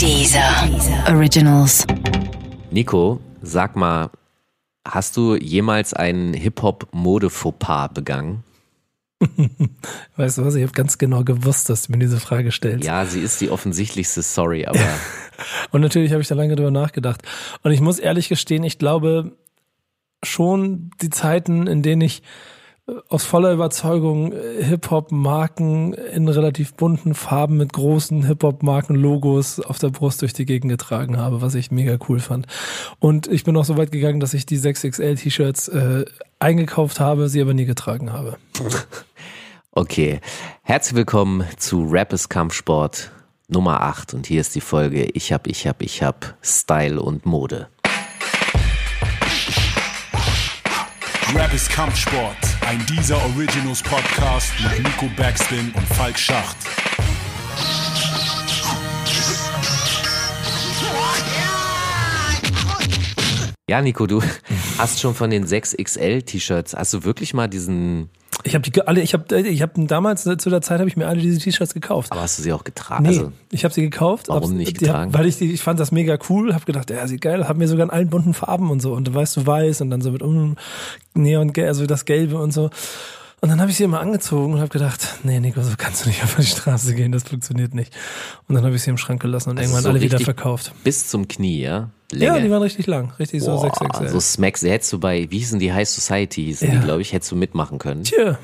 Dieser Originals. Nico, sag mal, hast du jemals einen Hip-Hop-Mode-Fauxpas begangen? Weißt du was, ich habe ganz genau gewusst, dass du mir diese Frage stellst. Ja, sie ist die offensichtlichste, sorry, aber Und natürlich habe ich da lange drüber nachgedacht. Und ich muss ehrlich gestehen, ich glaube schon die Zeiten, in denen ich aus voller Überzeugung äh, Hip-Hop-Marken in relativ bunten Farben mit großen Hip-Hop-Marken-Logos auf der Brust durch die Gegend getragen habe, was ich mega cool fand. Und ich bin auch so weit gegangen, dass ich die 6XL-T-Shirts äh, eingekauft habe, sie aber nie getragen habe. okay. Herzlich willkommen zu Rap ist Kampfsport Nummer 8 und hier ist die Folge Ich hab, ich hab, ich hab Style und Mode. Rap ist Kampfsport, ein dieser Originals Podcast mit Nico Backspin und Falk Schacht. Ja, Nico, du hast schon von den 6XL T-Shirts, hast du wirklich mal diesen, Ich habe die alle, ich habe ich hab damals äh, zu der Zeit habe ich mir alle diese T-Shirts gekauft. aber hast du sie auch getragen? Nee, Also, ich habe sie gekauft. Warum hab's- nicht die hab- getragen? Weil ich die, ich fand das mega cool, habe gedacht, ja, sieht geil, hab mir sogar in allen bunten Farben und so und weißt du weiß und dann so mit um, Neon, also das Gelbe und so. Und dann habe ich sie immer angezogen und habe gedacht, nee, Nico, so kannst du nicht auf die Straße gehen, das funktioniert nicht. Und dann habe ich sie im Schrank gelassen und Also irgendwann so alle wieder verkauft. bis zum Knie, ja? Ja, Länge. die waren richtig lang, richtig so Boah, 6XL. so Smacks, hättest du bei, wie hießen die High Society, hießen Ja. die, glaube ich, hättest du mitmachen können. Tja.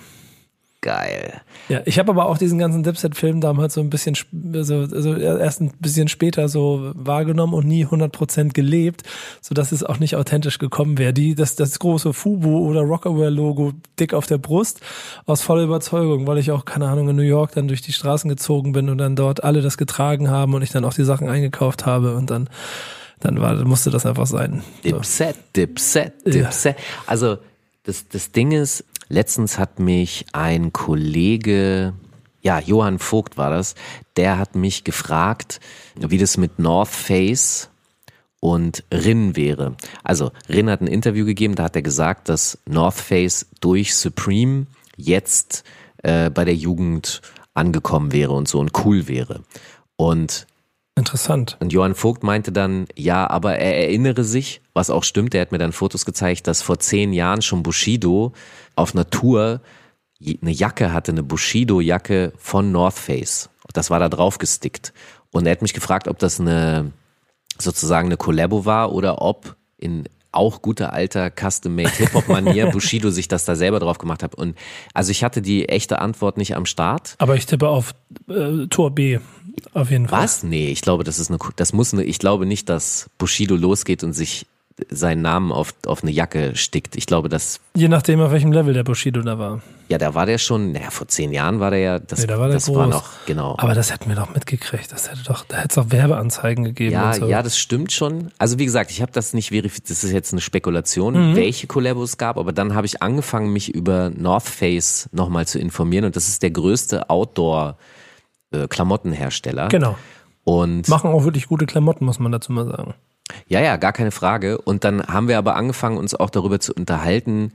Geil. Ja, ich habe aber auch diesen ganzen Dipset-Film damals so ein bisschen, also, also erst ein bisschen später so wahrgenommen und nie 100% gelebt, so dass es auch nicht authentisch gekommen wäre. Die, das, das große Fubu oder Rockaware-Logo dick auf der Brust aus voller Überzeugung, weil ich auch, keine Ahnung, in New York dann durch die Straßen gezogen bin und dann dort alle das getragen haben und ich dann auch die Sachen eingekauft habe und dann, dann war, musste das einfach sein. Dipset, Dipset, Dipset. Also das, das Ding ist, letztens hat mich ein Kollege, ja, Johann Vogt war das, der hat mich gefragt, wie das mit North Face und Rin wäre. Also Rin hat ein Interview gegeben, da hat er gesagt, dass North Face durch Supreme jetzt äh, bei der Jugend angekommen wäre und so und cool wäre. Und Interessant. und Johann Vogt meinte dann, ja, aber er erinnere sich, was auch stimmt, er hat mir dann Fotos gezeigt, dass vor zehn Jahren schon Bushido auf Tour eine Jacke hatte, eine Bushido-Jacke von North Face. Das war da drauf gestickt. Und er hat mich gefragt, ob das eine sozusagen eine Collabo war oder ob in auch guter alter Custom-Made Hip-Hop-Manier Bushido sich das da selber drauf gemacht hat. Und also ich hatte die echte Antwort nicht am Start. Aber ich tippe auf äh, Tor B. Auf jeden Fall. Was? Nee, ich glaube, das ist eine, das muss eine, ich glaube nicht, dass Bushido losgeht und sich seinen Namen auf, auf eine Jacke stickt. Ich glaube, das, Je nachdem, auf welchem Level der Bushido da war. ja, da war der schon, naja, vor zehn Jahren war der ja, das, Nee, da war der das groß. war noch, genau. Aber das hätten wir doch mitgekriegt. Das hätte doch, da hätte es doch Werbeanzeigen gegeben. ja, so. ja, das stimmt schon. Also wie gesagt, ich habe das nicht verifiziert, das ist jetzt eine Spekulation, Mhm. welche Collabos es gab, aber dann habe ich angefangen, mich über North Face nochmal zu informieren und das ist der größte Outdoor-Klamottenhersteller. Genau. Und Machen auch wirklich gute Klamotten, muss man dazu mal sagen. Ja, ja, gar keine Frage. Und dann haben wir aber angefangen, uns auch darüber zu unterhalten,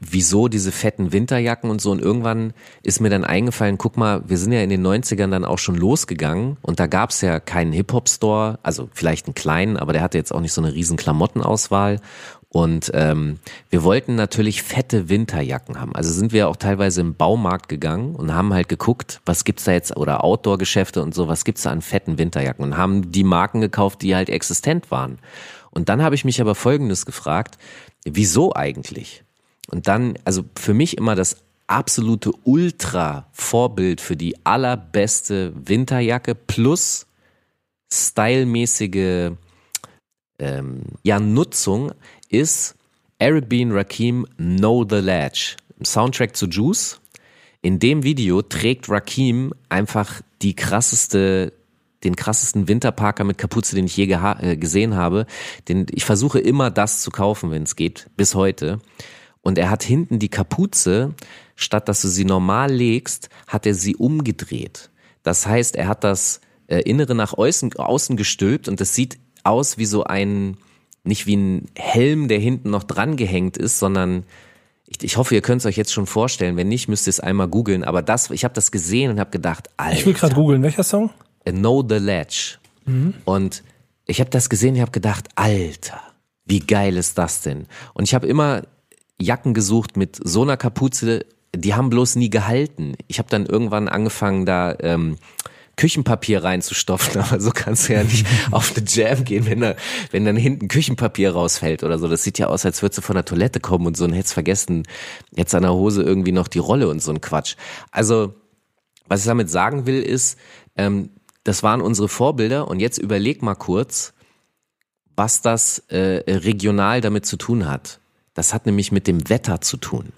wieso diese fetten Winterjacken und so. Und irgendwann ist mir dann eingefallen, guck mal, wir sind ja in den 90ern dann auch schon losgegangen und da gab's ja keinen Hip-Hop-Store, also vielleicht einen kleinen, aber der hatte jetzt auch nicht so eine riesen Klamottenauswahl. Und ähm, wir wollten natürlich fette Winterjacken haben. Also sind wir auch teilweise im Baumarkt gegangen und haben halt geguckt, was gibt's da jetzt, oder Outdoor-Geschäfte und so, was gibt's da an fetten Winterjacken und haben die Marken gekauft, die halt existent waren. Und dann habe ich mich aber Folgendes gefragt, wieso eigentlich? Und dann, also für mich immer das absolute Ultra-Vorbild für die allerbeste Winterjacke plus stylmäßige ähm, ja, Nutzung ist Eric B. und Rakim Know the Ledge. Soundtrack zu Juice. In dem Video trägt Rakim einfach die krasseste, den krassesten Winterparker mit Kapuze, den ich je äh, gesehen habe. Den, ich versuche immer das zu kaufen, wenn es geht, bis heute. Und er hat hinten die Kapuze, statt dass du sie normal legst, hat er sie umgedreht. Das heißt, er hat das äh, Innere nach außen, außen gestülpt und das sieht aus wie so ein, nicht wie ein Helm, der hinten noch dran gehängt ist, sondern ich, ich hoffe, ihr könnt es euch jetzt schon vorstellen. Wenn nicht, müsst ihr es einmal googeln. Aber das, ich habe das gesehen und habe gedacht, Alter, Ich will gerade googeln, welcher Song? Know the Ledge. Und ich habe das gesehen, ich habe gedacht, Alter, wie geil ist das denn? Und ich habe immer Jacken gesucht mit so einer Kapuze, die haben bloß nie gehalten. Ich habe dann irgendwann angefangen, da ähm, Küchenpapier reinzustopfen, aber so kannst du ja nicht auf eine Jam gehen, wenn da, wenn dann hinten Küchenpapier rausfällt oder so. Das sieht ja aus, als würdest du von der Toilette kommen und so und hättest vergessen, jetzt an der Hose irgendwie noch die Rolle und so ein Quatsch. Also, was ich damit sagen will, ist, ähm, das waren unsere Vorbilder und jetzt überleg mal kurz, was das äh, regional damit zu tun hat. Das hat nämlich mit dem Wetter zu tun.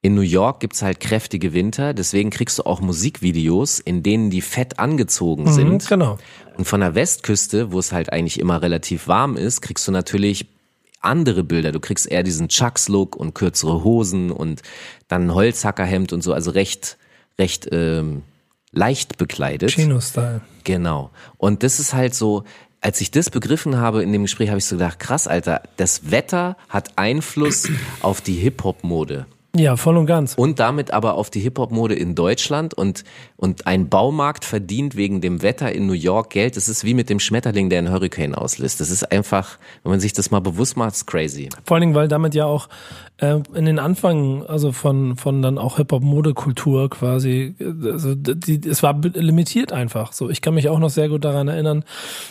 In New York gibt's halt kräftige Winter, deswegen kriegst du auch Musikvideos, in denen die fett angezogen sind. genau. Und von der Westküste, wo es halt eigentlich immer relativ warm ist, kriegst du natürlich andere Bilder. Du kriegst eher diesen Chucks-Look und kürzere Hosen und dann ein Holzhackerhemd und so, also recht, recht ähm, leicht bekleidet. Chino-Style. Genau. Und das ist halt so, als ich das begriffen habe in dem Gespräch, habe ich so gedacht, krass, Alter, das Wetter hat Einfluss auf die Hip-Hop-Mode. Ja, voll und ganz. Und damit aber auf die Hip-Hop-Mode in Deutschland und, und ein Baumarkt verdient wegen dem Wetter in New York Geld. Das ist wie mit dem Schmetterling, der einen Hurricane auslöst. Das ist einfach, wenn man sich das mal bewusst macht, ist crazy. Vor allen Dingen, weil damit ja auch äh, in den Anfang, also von, von dann auch Hip-Hop-Modekultur quasi, äh, also die, es war limitiert einfach. So, ich kann mich auch noch sehr gut daran erinnern,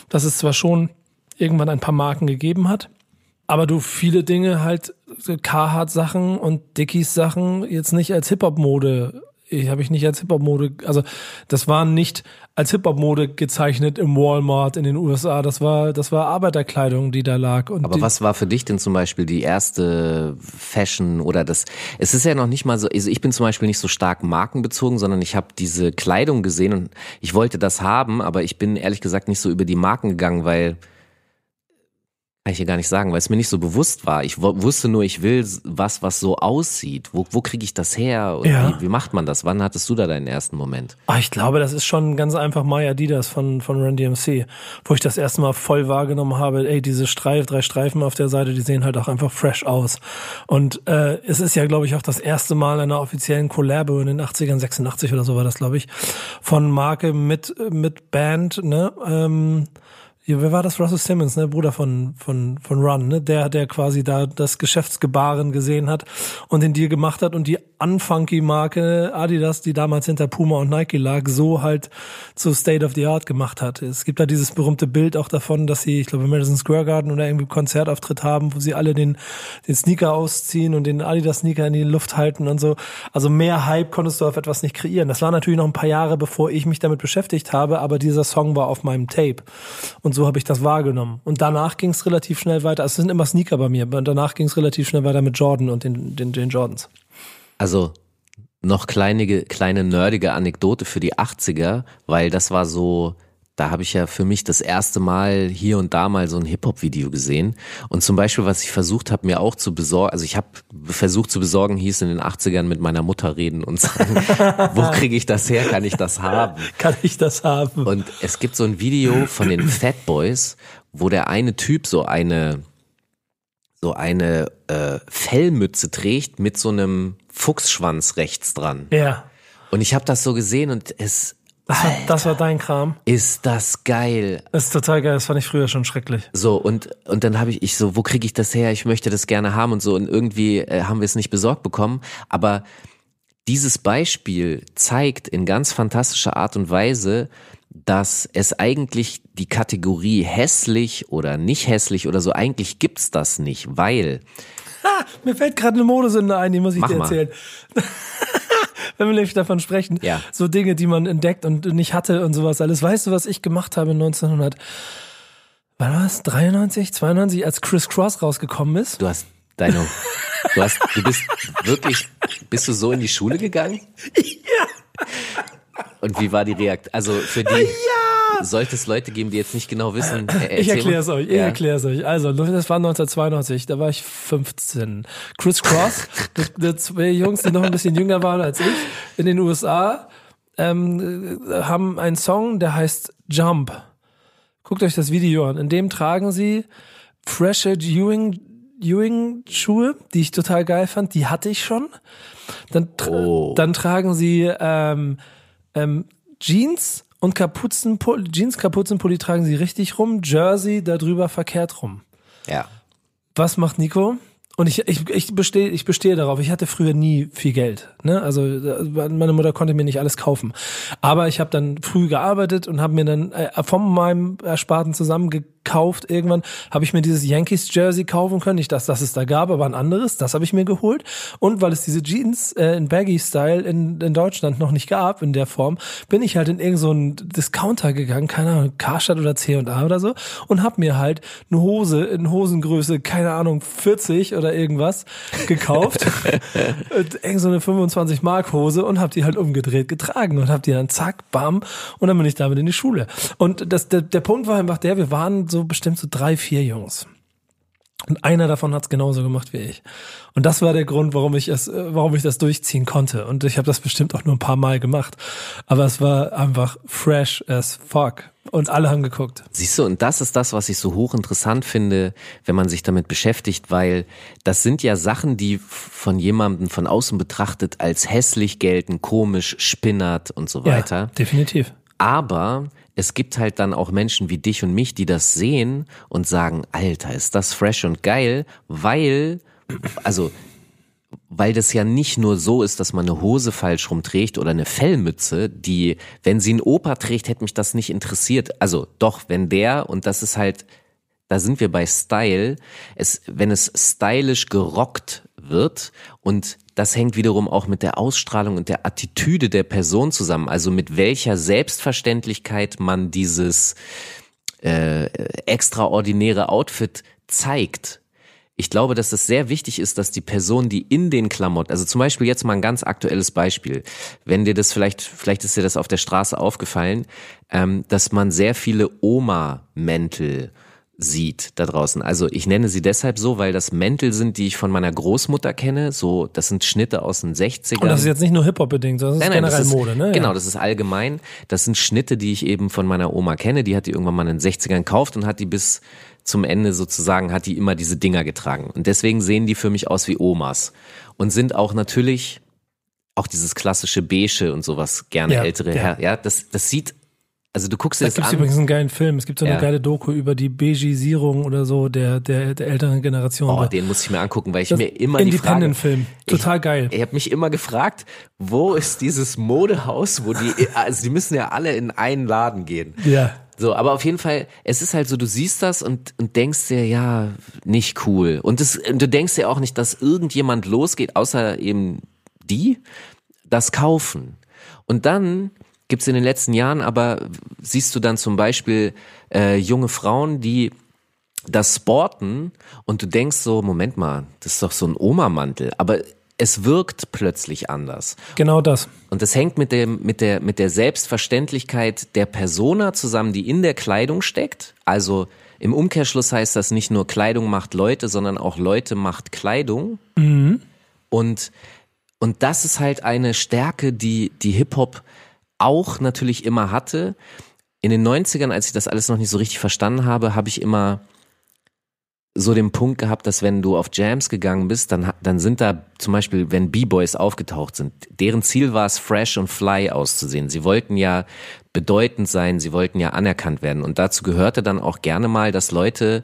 dass es zwar schon irgendwann ein paar Marken gegeben hat, aber du viele Dinge halt, Carhartt-Sachen und Dickies-Sachen jetzt nicht als Hip-Hop-Mode, ich habe ich nicht als Hip-Hop-Mode, also das war nicht als Hip-Hop-Mode gezeichnet im Walmart in den USA, das war, das war Arbeiterkleidung, die da lag. Und Aber was war für dich denn zum Beispiel die erste Fashion oder das? Es ist ja noch nicht mal so, also ich bin zum Beispiel nicht so stark markenbezogen, sondern ich habe diese Kleidung gesehen und ich wollte das haben, aber ich bin ehrlich gesagt nicht so über die Marken gegangen, weil kann ich hier gar nicht sagen, weil es mir nicht so bewusst war. Ich wu- wusste nur, ich will was, was so aussieht. Wo, wo kriege ich das her? Und Ja. wie, wie macht man das? Wann hattest du da deinen ersten Moment? Ah, ich glaube, das ist schon ganz einfach My Adidas von, von Run DMC, wo ich das erste Mal voll wahrgenommen habe, ey, diese Streif, drei Streifen auf der Seite, die sehen halt auch einfach fresh aus. Und äh, es ist ja, glaube ich, auch das erste Mal einer offiziellen Collabo in den 80ern, 86 oder so war das, glaube ich, von Marke mit, mit Band, ne? Ähm, ja, wer war das? Russell Simmons, ne? Bruder von, von, von Run, ne? Der, der quasi da das Geschäftsgebaren gesehen hat und den Deal gemacht hat und die unfunky Marke Adidas, die damals hinter Puma und Nike lag, so halt zu State of the Art gemacht hat. Es gibt da dieses berühmte Bild auch davon, dass sie, ich glaube, im Madison Square Garden oder irgendwie Konzertauftritt haben, wo sie alle den, den Sneaker ausziehen und den Adidas Sneaker in die Luft halten und so. Also mehr Hype konntest du auf etwas nicht kreieren. Das war natürlich noch ein paar Jahre, bevor ich mich damit beschäftigt habe, aber dieser Song war auf meinem Tape. Und so habe ich das wahrgenommen. Und danach ging es relativ schnell weiter. Also Es sind immer Sneaker bei mir, danach ging es relativ schnell weiter mit Jordan und den, den, den Jordans. Also noch kleine, kleine nerdige Anekdote für die 80er, weil das war so, da habe ich ja für mich das erste Mal hier und da mal so ein Hip-Hop-Video gesehen. Und zum Beispiel, was ich versucht habe, mir auch zu besorgen, also ich habe versucht zu besorgen, hieß in den 80ern mit meiner Mutter reden und sagen, wo kriege ich das her, kann ich das haben? Kann ich das haben? Und es gibt so ein Video von den Fat Boys, wo der eine Typ so eine so eine äh, Fellmütze trägt mit so einem Fuchsschwanz rechts dran. ja. Und ich habe das so gesehen und es Das war, das war dein Kram. ist das geil. Das ist total geil. Das fand ich früher schon schrecklich. So und und dann habe ich ich so, wo kriege ich das her? Ich möchte das gerne haben und so und irgendwie äh, haben wir es nicht besorgt bekommen, aber dieses Beispiel zeigt in ganz fantastischer Art und Weise, dass es eigentlich die Kategorie hässlich oder nicht hässlich oder so, eigentlich gibt's das nicht, weil Mir fällt gerade eine Modesünde ein, die muss ich Mach dir mal. Wenn wir nämlich davon sprechen, Ja. so Dinge, die man entdeckt und nicht hatte und sowas alles. Weißt du, was ich gemacht habe 1900, wann war es? 93, 92, als Chris Cross rausgekommen ist? du hast deine, du hast, du bist wirklich, bist du so in die Schule gegangen? Ja. Und wie war die Reaktion? Also für die, sollte es Leute geben, die jetzt nicht genau wissen, äh, Ich erzähl erkläre es euch, ich Ja. erkläre es euch. Also, das war 1992, da war ich 15. Chris Cross, die, die zwei Jungs, die noch ein bisschen jünger waren als ich, in den USA, ähm, äh, haben einen Song, der heißt Jump. Guckt euch das Video an. In dem tragen sie freshe Ewing, Ewing Schuhe, die ich total geil fand. Die hatte ich schon. Dann, tra Oh. dann tragen sie ähm, ähm, Jeans und Kapuzenpulli, Jeans-Kapuzenpulli tragen sie richtig rum, Jersey darüber verkehrt rum. Ja. Was macht Nico? Und ich, ich, ich, bestehe, ich bestehe darauf. Ich hatte früher nie viel Geld. Ne? Also äh, meine Mutter konnte mir nicht alles kaufen. Aber ich habe dann früh gearbeitet und habe mir dann äh, von meinem Ersparten zusammengekauft. Irgendwann habe ich mir dieses Yankees Jersey kaufen können. Nicht das, das es da gab, aber ein anderes. Das habe ich mir geholt. Und weil es diese Jeans äh, in Baggy-Style in, in Deutschland noch nicht gab in der Form, bin ich halt in irgendeinen so Discounter gegangen, keine Ahnung, Karstadt oder C&A oder so und habe mir halt eine Hose in Hosengröße, keine Ahnung, 40 oder irgendwas gekauft. Irgend so eine 25 Mark Hose und habe die halt umgedreht getragen und habe die dann zack, bam und dann bin ich damit in die Schule. Und das, der, der Punkt war einfach der, wir waren so bestimmt so drei, vier Jungs. Und einer davon hat's genauso gemacht wie ich. Und das war der Grund, warum ich es, äh, warum ich das durchziehen konnte. Und ich habe das bestimmt auch nur ein paar Mal gemacht. Aber es war einfach fresh as fuck. Und alle haben geguckt. Siehst du, und das ist das, was ich so hochinteressant finde, wenn man sich damit beschäftigt, weil das sind ja Sachen, die von jemandem von außen betrachtet als hässlich gelten, komisch, spinnert und so weiter. Ja, definitiv. Aber es gibt halt dann auch Menschen wie dich und mich, die das sehen und sagen, Alter, ist das fresh und geil, weil, also, weil das ja nicht nur so ist, dass man eine Hose falsch rumträgt oder eine Fellmütze, die, wenn sie ein Opa trägt, hätte mich das nicht interessiert. Also doch, wenn der, und das ist halt, da sind wir bei Style, es, wenn es stylisch gerockt wird und das hängt wiederum auch mit der Ausstrahlung und der Attitüde der Person zusammen, also mit welcher Selbstverständlichkeit man dieses äh, extraordinäre Outfit zeigt. Ich glaube, dass es sehr wichtig ist, dass die Person, die in den Klamotten, also zum Beispiel jetzt mal ein ganz aktuelles Beispiel, wenn dir das vielleicht, vielleicht ist dir das auf der Straße aufgefallen, ähm, dass man sehr viele Oma-Mäntel sieht da draußen. Also ich nenne sie deshalb so, weil das Mäntel sind, die ich von meiner Großmutter kenne. So, das sind Schnitte aus den 60ern. Und das ist jetzt nicht nur Hip-Hop bedingt, sondern das ist Nein, nein, generell ist, Mode, ne? Genau, das ist allgemein. Das sind Schnitte, die ich eben von meiner Oma kenne. Die hat die irgendwann mal in den 60ern gekauft und hat die bis zum Ende sozusagen, hat die immer diese Dinger getragen. Und deswegen sehen die für mich aus wie Omas. Und sind auch natürlich auch dieses klassische Beige und sowas gerne Ja, ältere ja. Her ja, das, das sieht, also du guckst dir Da das gibt's an. übrigens einen geilen Film. Es gibt so eine Ja. geile Doku über die Beigisierung oder so der, der, der älteren Generation. Oh, den muss ich mir angucken, weil ich Das mir immer die Frage, Independent-Film. Total geil. Ich habe mich immer gefragt, wo ist dieses Modehaus, wo die, also die müssen ja alle in einen Laden gehen. Ja. So, aber auf jeden Fall, es ist halt so, du siehst das und, und denkst dir, ja, nicht cool. Und, das, und du denkst dir auch nicht, dass irgendjemand losgeht, außer eben die, das kaufen. Und dann gibt's in den letzten Jahren aber, siehst du dann zum Beispiel äh, junge Frauen, die das sporten und du denkst so, Moment mal, das ist doch so ein Oma-Mantel, aber es wirkt plötzlich anders. Genau das. Und das hängt mit dem, mit der, mit der Selbstverständlichkeit der Persona zusammen, die in der Kleidung steckt. Also im Umkehrschluss heißt das nicht nur Kleidung macht Leute, sondern auch Leute macht Kleidung. Und, und das ist halt eine Stärke, die, die Hip-Hop auch natürlich immer hatte. In den 90ern, als ich das alles noch nicht so richtig verstanden habe, habe ich immer so den Punkt gehabt, dass wenn du auf Jams gegangen bist, dann, dann sind da zum Beispiel, wenn B-Boys aufgetaucht sind, deren Ziel war es, fresh und fly auszusehen. Sie wollten ja bedeutend sein, sie wollten ja anerkannt werden. Und dazu gehörte dann auch gerne mal, dass Leute,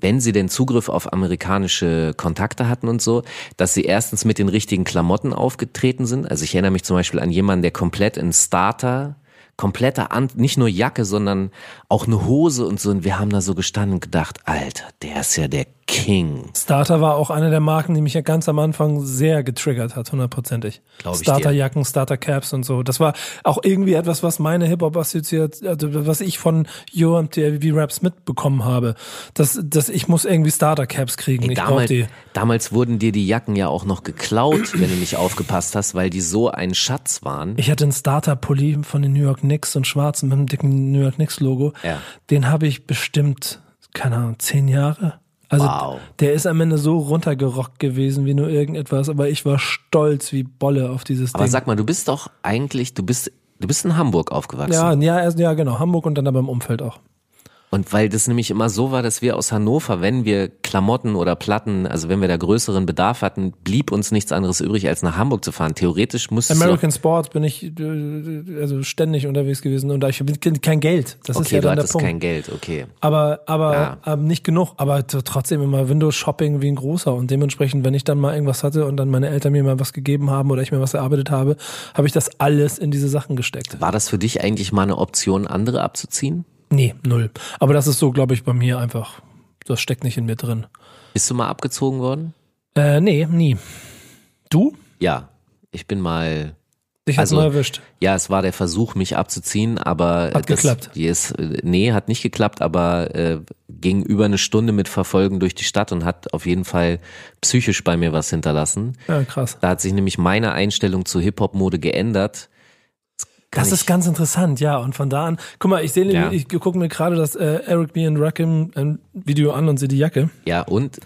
wenn sie denn Zugriff auf amerikanische Kontakte hatten und so, dass sie erstens mit den richtigen Klamotten aufgetreten sind. Also ich erinnere mich zum Beispiel an jemanden, der komplett in Starter kompletter An nicht nur Jacke, sondern auch eine Hose und so. Und wir haben da so gestanden und gedacht, Alter, der ist ja der King. Starter war auch eine der Marken, die mich ja ganz am Anfang sehr getriggert hat, hundertprozentig. Starterjacken, Startercaps und so. Das war auch irgendwie etwas, was meine Hip-Hop assoziiert, also was ich von Yo MTV Raps mitbekommen habe. Dass, dass ich muss irgendwie Startercaps kriegen. Ey, ich damals, die. damals wurden dir die Jacken ja auch noch geklaut, wenn du nicht aufgepasst hast, weil die so ein Schatz waren. Ich hatte einen Starter-Pulli von den New York Knicks und schwarzen mit einem dicken New York Knicks-Logo. Ja. Den habe ich bestimmt, keine Ahnung, zehn Jahre. Also Wow. der ist am Ende so runtergerockt gewesen wie nur irgendetwas, aber ich war stolz wie Bolle auf dieses Aber Ding. sag mal, du bist doch eigentlich, du bist, du bist in Hamburg aufgewachsen. ja, ja, ja, genau, Hamburg und dann aber im Umfeld auch. Und weil das nämlich immer so war, dass wir aus Hannover, wenn wir Klamotten oder Platten, also wenn wir da größeren Bedarf hatten, blieb uns nichts anderes übrig, als nach Hamburg zu fahren. Theoretisch musste American Sports bin ich äh, also ständig unterwegs gewesen und da ich kein Geld. Das okay, ist ja du dann der hattest Punkt. kein Geld, okay. Aber, aber Ja. ähm, nicht genug. Aber trotzdem immer Windows-Shopping wie ein großer. Und dementsprechend, wenn ich dann mal irgendwas hatte und dann meine Eltern mir mal was gegeben haben oder ich mir was erarbeitet habe, habe ich das alles in diese Sachen gesteckt. War das für dich eigentlich mal eine Option, andere abzuziehen? Nee, null. Aber das ist so, glaube ich, bei mir einfach. Das steckt nicht in mir drin. Bist du mal abgezogen worden? Äh, nee, nie. Du? Ja, ich bin mal Dich Also, mal erwischt. Ja, es war der Versuch, mich abzuziehen, aber Hat das, geklappt. Äh, nee, hat nicht geklappt, aber äh, ging über eine Stunde mit Verfolgen durch die Stadt und hat auf jeden Fall psychisch bei mir was hinterlassen. Ja, krass. Da hat sich nämlich meine Einstellung zur Hip-Hop-Mode geändert. Das ich- ist ganz interessant, ja. Und von da an, guck mal, ich sehe, Ja. ich gucke mir gerade das äh, Eric B. and Rakim ähm, Video an und sehe die Jacke. Ja, und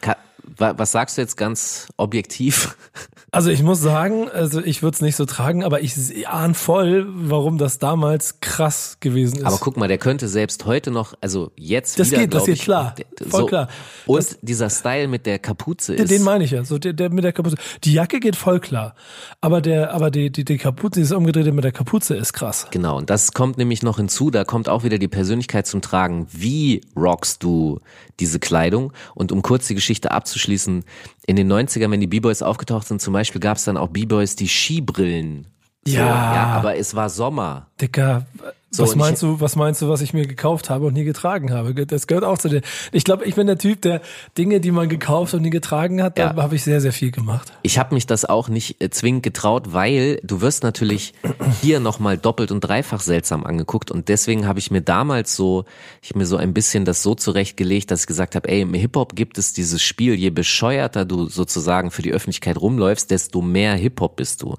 was sagst du jetzt ganz objektiv? Also ich muss sagen, also ich würde es nicht so tragen, aber ich ahne voll, warum das damals krass gewesen ist. Aber guck mal, der könnte selbst heute noch, also jetzt Das wieder, geht, das geht ich, klar. Voll klar. Und Das- dieser Style mit der Kapuze Den- ist. Den meine ich ja, so der, der mit der Kapuze. Die Jacke geht voll klar, aber der, aber die, die, die Kapuze, dieses umgedrehte mit der Kapuze ist krass. Genau, und das kommt nämlich noch hinzu, da kommt auch wieder die Persönlichkeit zum Tragen. Wie rockst du diese Kleidung? Und um kurz die Geschichte abzuschließen, in den 90ern, wenn die B-Boys aufgetaucht sind, zum Beispiel gab es dann auch B-Boys, die Skibrillen. So, Ja. ja. Aber es war Sommer. Dicker, So, was und ich- meinst du, was meinst du, was ich mir gekauft habe und nie getragen habe? Das gehört auch zu den. Ich glaube, ich bin der Typ, der Dinge, die man gekauft und nie getragen hat, Ja. da habe ich sehr, sehr viel gemacht. Ich habe mich das auch nicht äh, zwingend getraut, weil du wirst natürlich hier nochmal doppelt und dreifach seltsam angeguckt und deswegen habe ich mir damals so, ich habe mir so ein bisschen das so zurechtgelegt, dass ich gesagt habe, ey, im Hip-Hop gibt es dieses Spiel, je bescheuerter du sozusagen für die Öffentlichkeit rumläufst, desto mehr Hip-Hop bist du.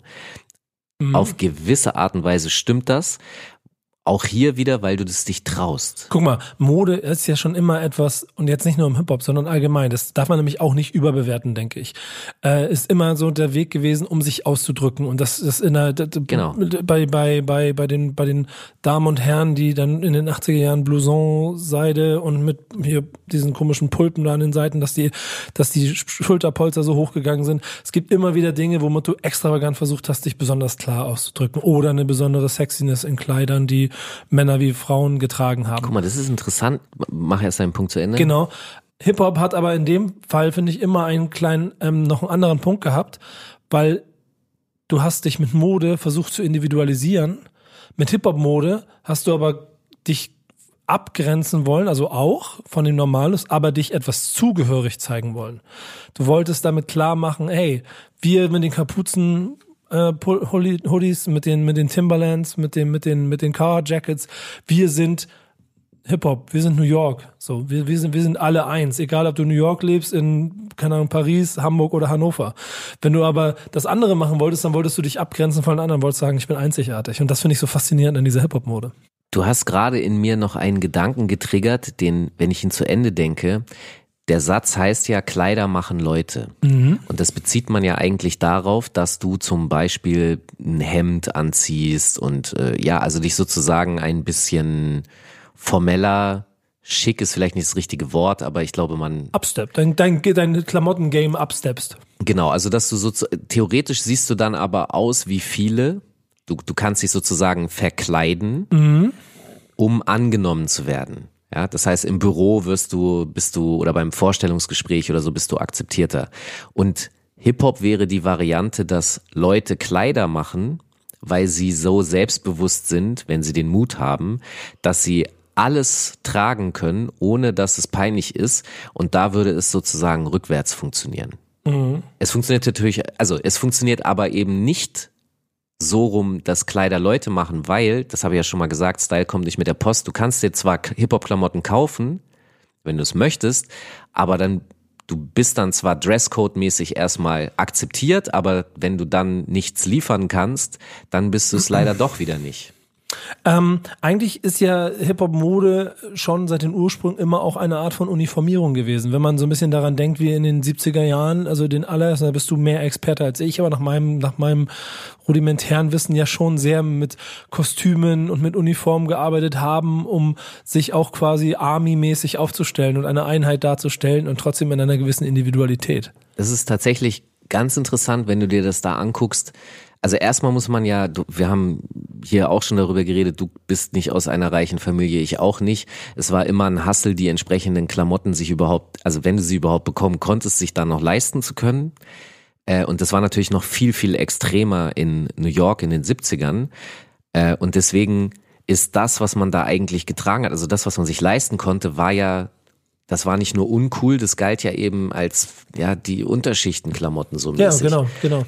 Auf gewisse Art und Weise stimmt das. Auch hier wieder, weil du das dich traust. Guck mal, Mode ist ja schon immer etwas, und jetzt nicht nur im Hip-Hop, sondern allgemein, das darf man nämlich auch nicht überbewerten, denke ich. Äh, ist immer so der Weg gewesen, um sich auszudrücken. Und das ist in der, d- d- Genau. bei, bei, bei, bei den, bei den Damen und Herren, die dann in den 80er Jahren Blouson, Seide und mit hier diesen komischen Pulpen da an den Seiten, dass die, dass die Schulterpolster so hochgegangen sind. Es gibt immer wieder Dinge, womit du extravagant versucht hast, dich besonders klar auszudrücken. Oder eine besondere Sexiness in Kleidern, die Männer wie Frauen getragen haben. Guck mal, das ist interessant. Mach erst deinen Punkt zu Ende. Genau. Hip-Hop hat aber in dem Fall, finde ich, immer einen kleinen, ähm, noch einen anderen Punkt gehabt, weil du hast dich mit Mode versucht zu individualisieren. Mit Hip-Hop-Mode hast du aber dich abgrenzen wollen, also auch von dem Normalus, aber dich etwas zugehörig zeigen wollen. Du wolltest damit klar machen, hey, wir mit den Kapuzen, äh, Hoodies, mit den, mit den Timberlands, mit den, mit den, mit den Car Jackets, wir sind Hip-Hop, wir sind New York. So, wir, wir, sind, wir sind alle eins. Egal, ob du New York lebst, in, keine Ahnung, Paris, Hamburg oder Hannover. Wenn du aber das andere machen wolltest, dann wolltest du dich abgrenzen von den anderen, wolltest sagen, ich bin einzigartig. Und das finde ich so faszinierend an dieser Hip-Hop-Mode. Du hast gerade in mir noch einen Gedanken getriggert, den, wenn ich ihn zu Ende denke, der Satz heißt ja, Kleider machen Leute. Und das bezieht man ja eigentlich darauf, dass du zum Beispiel ein Hemd anziehst und äh, ja, also dich sozusagen ein bisschen formeller, schick ist vielleicht nicht das richtige Wort, aber ich glaube, man Upstep, dein, dein, dein Klamotten-Game upsteppst. Genau, also dass du so theoretisch siehst du dann aber aus wie viele. Du, du kannst dich sozusagen verkleiden, um angenommen zu werden. Ja, das heißt, im Büro wirst du, bist du, oder beim Vorstellungsgespräch oder so bist du akzeptierter. Und Hip-Hop wäre die Variante, dass Leute Kleider machen, weil sie so selbstbewusst sind, wenn sie den Mut haben, dass sie alles tragen können, ohne dass es peinlich ist. Und da würde es sozusagen rückwärts funktionieren. Es funktioniert natürlich, also es funktioniert aber eben nicht so rum, dass Kleider Leute machen, weil, das habe ich ja schon mal gesagt, Style kommt nicht mit der Post. Du kannst dir zwar Hip-Hop-Klamotten kaufen, wenn du es möchtest, aber dann, du bist dann zwar Dresscode-mäßig erstmal akzeptiert, aber wenn du dann nichts liefern kannst, dann bist du es leider doch wieder nicht. Ähm, eigentlich ist ja Hip-Hop-Mode schon seit den Ursprüngen immer auch eine Art von Uniformierung gewesen. Wenn man so ein bisschen daran denkt, wie in den 70er Jahren, also den allerersten, da bist du mehr Experte als ich, aber nach meinem, nach meinem rudimentären Wissen ja schon sehr mit Kostümen und mit Uniformen gearbeitet haben, um sich auch quasi Army-mäßig aufzustellen und eine Einheit darzustellen und trotzdem in einer gewissen Individualität. Das ist tatsächlich ganz interessant, wenn du dir das da anguckst. Also erstmal muss man ja, du, wir haben hier auch schon darüber geredet, du bist nicht aus einer reichen Familie, ich auch nicht. Es war immer ein Hassel, die entsprechenden Klamotten sich überhaupt, also wenn du sie überhaupt bekommen konntest, sich dann noch leisten zu können. Äh, und das war natürlich noch viel, viel extremer in New York in den 70ern. Äh, und deswegen ist das, was man da eigentlich getragen hat, also das, was man sich leisten konnte, war ja das war nicht nur uncool, das galt ja eben als ja die Unterschichtenklamotten so mäßig. Ja, genau, genau.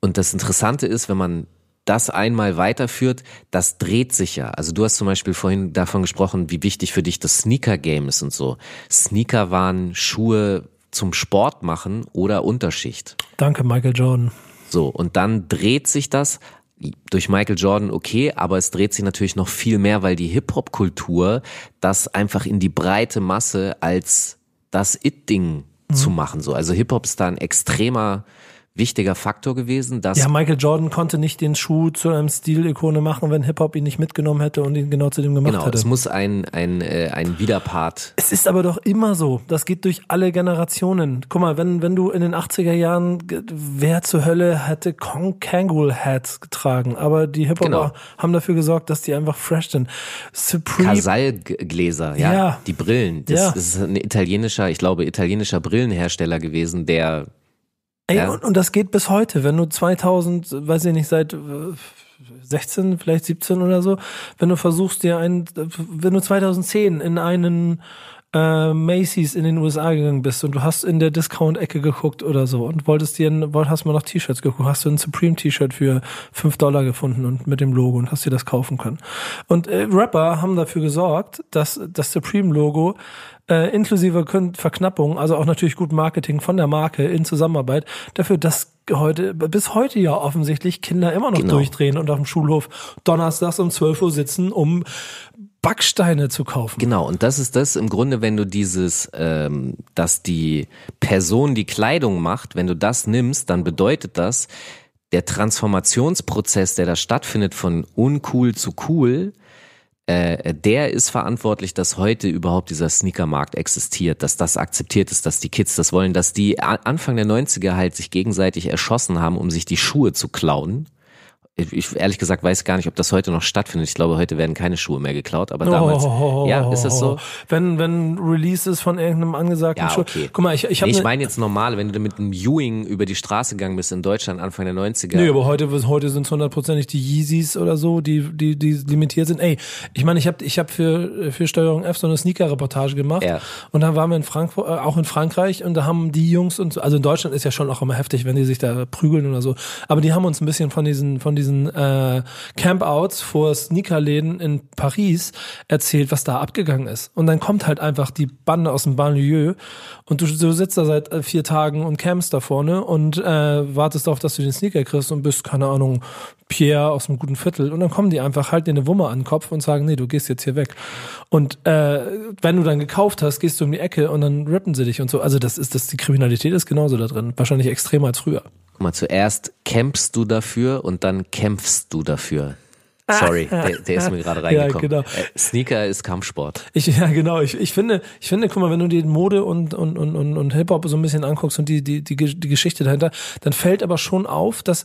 Und das Interessante ist, wenn man das einmal weiterführt, das dreht sich ja. Also du hast zum Beispiel vorhin davon gesprochen, wie wichtig für dich das Sneaker-Game ist und so. Sneaker waren Schuhe zum Sport machen oder Unterschicht. Danke, Michael Jordan. So, und dann dreht sich das durch Michael Jordan okay, aber es dreht sich natürlich noch viel mehr, weil die Hip-Hop-Kultur das einfach in die breite Masse als das It-Ding mhm. zu machen. So, also Hip-Hop ist da ein extremer wichtiger Faktor gewesen. Dass ja, Michael Jordan konnte nicht den Schuh zu einem Stilikone machen, wenn Hip-Hop ihn nicht mitgenommen hätte und ihn genau zu dem gemacht genau, hätte. Genau, es muss ein, ein, äh, ein Widerpart. Es ist aber doch immer so. Das geht durch alle Generationen. Guck mal, wenn, wenn du in den 80er Jahren, wer zur Hölle hätte Kong Kangaroo Hats getragen? Aber die Hip-Hop genau. haben dafür gesorgt, dass die einfach fresh sind. Supreme. Casal-Gläser, ja, ja. Die Brillen. Das, ja. das ist ein italienischer, ich glaube, italienischer Brillenhersteller gewesen, der Ey, ja. und, und das geht bis heute. Wenn du 2000, weiß ich nicht, seit 16, äh, vielleicht 17 oder so, wenn du versuchst dir ein, wenn du 2010 in einen äh, Macy's in den USA gegangen bist und du hast in der Discount-Ecke geguckt oder so und wolltest dir, ein, hast mal nach T-Shirts geguckt, hast du ein Supreme-T-Shirt für 5 Dollar gefunden und mit dem Logo und hast dir das kaufen können. Und äh, Rapper haben dafür gesorgt, dass das Supreme-Logo äh, inklusive Verknappung, also auch natürlich gut Marketing von der Marke in Zusammenarbeit, dafür, dass heute, bis heute ja offensichtlich Kinder immer noch genau. durchdrehen und auf dem Schulhof donnerstags um 12 Uhr sitzen, um Backsteine zu kaufen. Genau, und das ist das im Grunde, wenn du dieses, ähm, dass die Person die Kleidung macht, wenn du das nimmst, dann bedeutet das, der Transformationsprozess, der da stattfindet von uncool zu cool, äh, der ist verantwortlich, dass heute überhaupt dieser Sneakermarkt existiert, dass das akzeptiert ist, dass die Kids das wollen, dass die Anfang der 90er halt sich gegenseitig erschossen haben, um sich die Schuhe zu klauen ich ehrlich gesagt weiß gar nicht, ob das heute noch stattfindet. Ich glaube, heute werden keine Schuhe mehr geklaut, aber damals, oh, ja, ist das so? Wenn, wenn Releases von irgendeinem angesagten ja, Schuh. Okay. Guck mal, ich, ich, nee, ich ne meine jetzt normal, wenn du mit einem Ewing über die Straße gegangen bist in Deutschland Anfang der 90er. Nee, aber heute, heute sind es hundertprozentig die Yeezys oder so, die, die, die limitiert sind. Ey, ich meine, ich habe ich hab für, für Steuerung F so eine Sneaker-Reportage gemacht. Ja. Und dann waren wir in Frankfurt, äh, auch in Frankreich und da haben die Jungs und, also in Deutschland ist ja schon auch immer heftig, wenn die sich da prügeln oder so. Aber die haben uns ein bisschen von diesen, von diesen, äh, Campouts vor Sneakerläden in Paris erzählt, was da abgegangen ist. Und dann kommt halt einfach die Bande aus dem Banlieue und du, du sitzt da seit äh, vier Tagen und campst da vorne und äh, wartest darauf, dass du den Sneaker kriegst und bist, keine Ahnung, Pierre aus einem guten Viertel. Und dann kommen die einfach, halten dir eine Wumme an den Kopf und sagen, nee, du gehst jetzt hier weg. Und äh, wenn du dann gekauft hast, gehst du um die Ecke und dann rippen sie dich und so. Also das ist das, die Kriminalität ist genauso da drin. Wahrscheinlich extremer als früher. Guck mal, zuerst campst du dafür und dann kämpfst du dafür. Sorry, der, der ist mir gerade reingekommen. Ja, genau. Äh, Sneaker ist Kampfsport. Ich, ja, genau. Ich, ich finde, ich finde, guck mal, wenn du die Mode und, und, und, und Hip-Hop so ein bisschen anguckst und die, die, die, die Geschichte dahinter, dann fällt aber schon auf, dass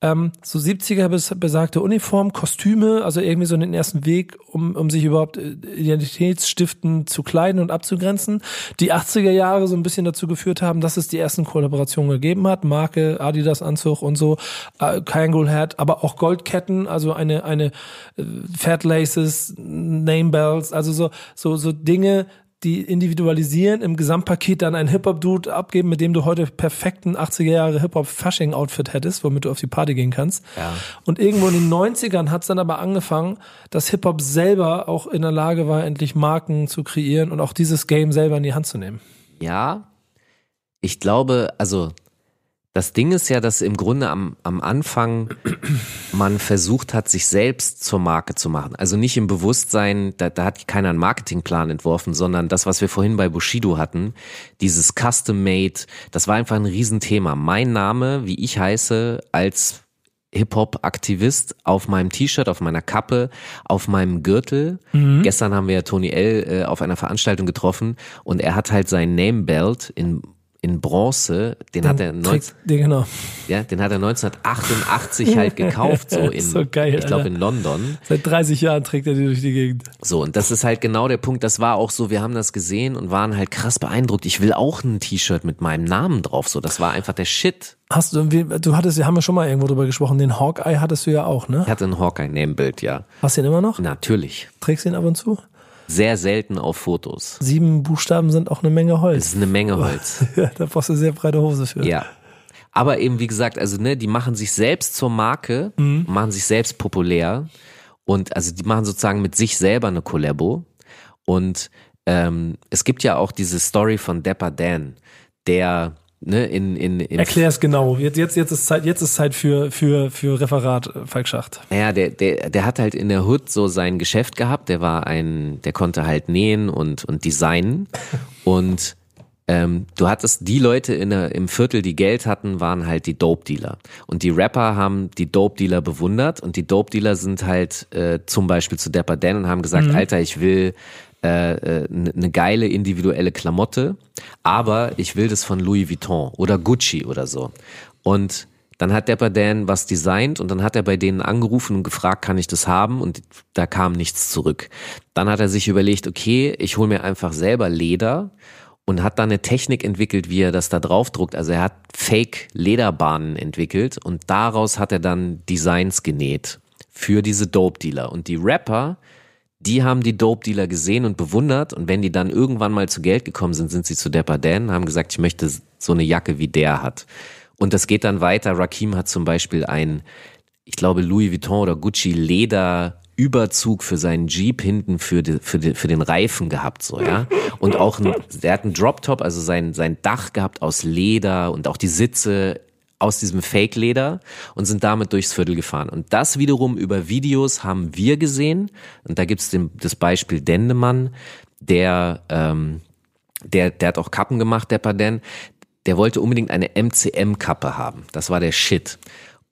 ähm, so 70er besagte Uniform, Kostüme, also irgendwie so den ersten Weg, um, um sich überhaupt äh, Identitätsstiften zu kleiden und abzugrenzen. Die 80er Jahre so ein bisschen dazu geführt haben, dass es die ersten Kollaborationen gegeben hat, Marke, Adidas Anzug und so, äh, Kangol Hat, aber auch Goldketten, also eine, eine äh, Fat Laces, Name Bells, also so, so, so Dinge, die individualisieren, im Gesamtpaket dann einen Hip-Hop-Dude abgeben, mit dem du heute perfekten 80er Jahre Hip-Hop-Fasching-Outfit hättest, womit du auf die Party gehen kannst. Ja. Und irgendwo in den 90ern hat es dann aber angefangen, dass Hip-Hop selber auch in der Lage war, endlich Marken zu kreieren und auch dieses Game selber in die Hand zu nehmen. Ja, ich glaube, also Das Ding ist ja, dass im Grunde am, am Anfang man versucht hat, sich selbst zur Marke zu machen. Also nicht im Bewusstsein, da, da hat keiner einen Marketingplan entworfen, sondern das, was wir vorhin bei Bushido hatten, dieses Custom-Made, das war einfach ein Riesenthema. Mein Name, wie ich heiße, als Hip-Hop-Aktivist auf meinem T-Shirt, auf meiner Kappe, auf meinem Gürtel. Mhm. Gestern haben wir ja Tony L. Äh, auf einer Veranstaltung getroffen und er hat halt sein Name-Belt in in Bronze, den, den hat er 19, den, genau. ja, den hat er 1988 halt gekauft, so in, so geil, ich glaube in London. Seit 30 Jahren trägt er die durch die Gegend. So, und das ist halt genau der Punkt, das war auch so, wir haben das gesehen und waren halt krass beeindruckt. Ich will auch ein T-Shirt mit meinem Namen drauf, so, das war einfach der Shit. Hast du, du hattest, wir haben ja schon mal irgendwo drüber gesprochen, den Hawkeye hattest du ja auch, ne? Ich hatte ein Hawkeye-Namebild, ja. Hast du ihn immer noch? Natürlich. Trägst du ihn ab und zu? Sehr selten auf Fotos. Sieben Buchstaben sind auch eine Menge Holz. Das ist eine Menge Holz. ja, da brauchst du sehr breite Hose für. Ja. Aber eben, wie gesagt, also, ne, die machen sich selbst zur Marke, mhm. machen sich selbst populär und also die machen sozusagen mit sich selber eine Collabo. Und ähm, es gibt ja auch diese Story von Dapper Dan, der Ne, in, in, in Erklär es genau. Jetzt, jetzt, jetzt ist Zeit, jetzt ist Zeit für, für, für Referat, äh, Falk Schacht. Naja, der, der, der hat halt in der Hood so sein Geschäft gehabt. Der war ein, der konnte halt nähen und, und designen. und ähm, du hattest die Leute in der, im Viertel, die Geld hatten, waren halt die Dope-Dealer. Und die Rapper haben die Dope-Dealer bewundert und die Dope-Dealer sind halt äh, zum Beispiel zu Dapper Dan und haben gesagt, mhm. Alter, ich will eine äh, äh ne geile individuelle Klamotte, aber ich will das von Louis Vuitton oder Gucci oder so. Und dann hat Dapper Dan was designt und dann hat er bei denen angerufen und gefragt, kann ich das haben? Und da kam nichts zurück. Dann hat er sich überlegt, okay, ich hole mir einfach selber Leder und hat dann eine Technik entwickelt, wie er das da drauf druckt. Also er hat Fake-Lederbahnen entwickelt und daraus hat er dann Designs genäht für diese Dope-Dealer. Und die Rapper, die haben die Dope-Dealer gesehen und bewundert und wenn die dann irgendwann mal zu Geld gekommen sind, sind sie zu Dapper Dan, haben gesagt, ich möchte so eine Jacke wie der hat. Und das geht dann weiter. Rakim hat zum Beispiel ein, ich glaube, Louis Vuitton oder Gucci Leder Überzug für seinen Jeep hinten für, die, für, die, für den Reifen gehabt, so, ja. Und auch ein, der hat einen Drop-Top, also sein, sein Dach gehabt aus Leder und auch die Sitze aus diesem Fake-Leder und sind damit durchs Viertel gefahren. Und das wiederum über Videos haben wir gesehen. Und da gibt's den, das Beispiel Dendemann, der, ähm, der, der hat auch Kappen gemacht, der Paden. Der wollte unbedingt eine MCM-Kappe haben. Das war der Shit.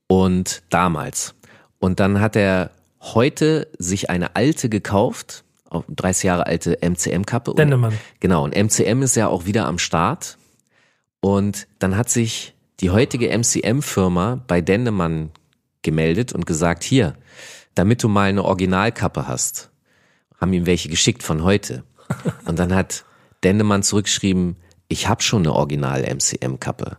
Und damals. Und dann hat er heute sich eine alte gekauft, 30 Jahre alte MCM-Kappe. Dendemann. Genau. Und MCM ist ja auch wieder am Start. Und dann hat sich die heutige MCM-Firma bei Dendemann gemeldet und gesagt, hier, damit du mal eine Originalkappe hast, haben ihm welche geschickt von heute. Und dann hat Dendemann zurückgeschrieben, ich habe schon eine Original-MCM-Kappe.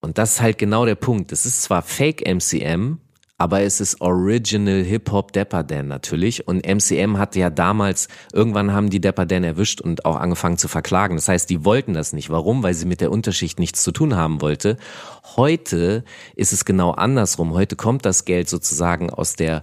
Und das ist halt genau der Punkt. Es ist zwar Fake MCM, aber es ist Original Hip-Hop Dapper Dan natürlich. Und MCM hatte ja damals, irgendwann haben die Dapper Dan erwischt und auch angefangen zu verklagen. Das heißt, die wollten das nicht. Warum? Weil sie mit der Unterschicht nichts zu tun haben wollte. Heute ist es genau andersrum. Heute kommt das Geld sozusagen aus der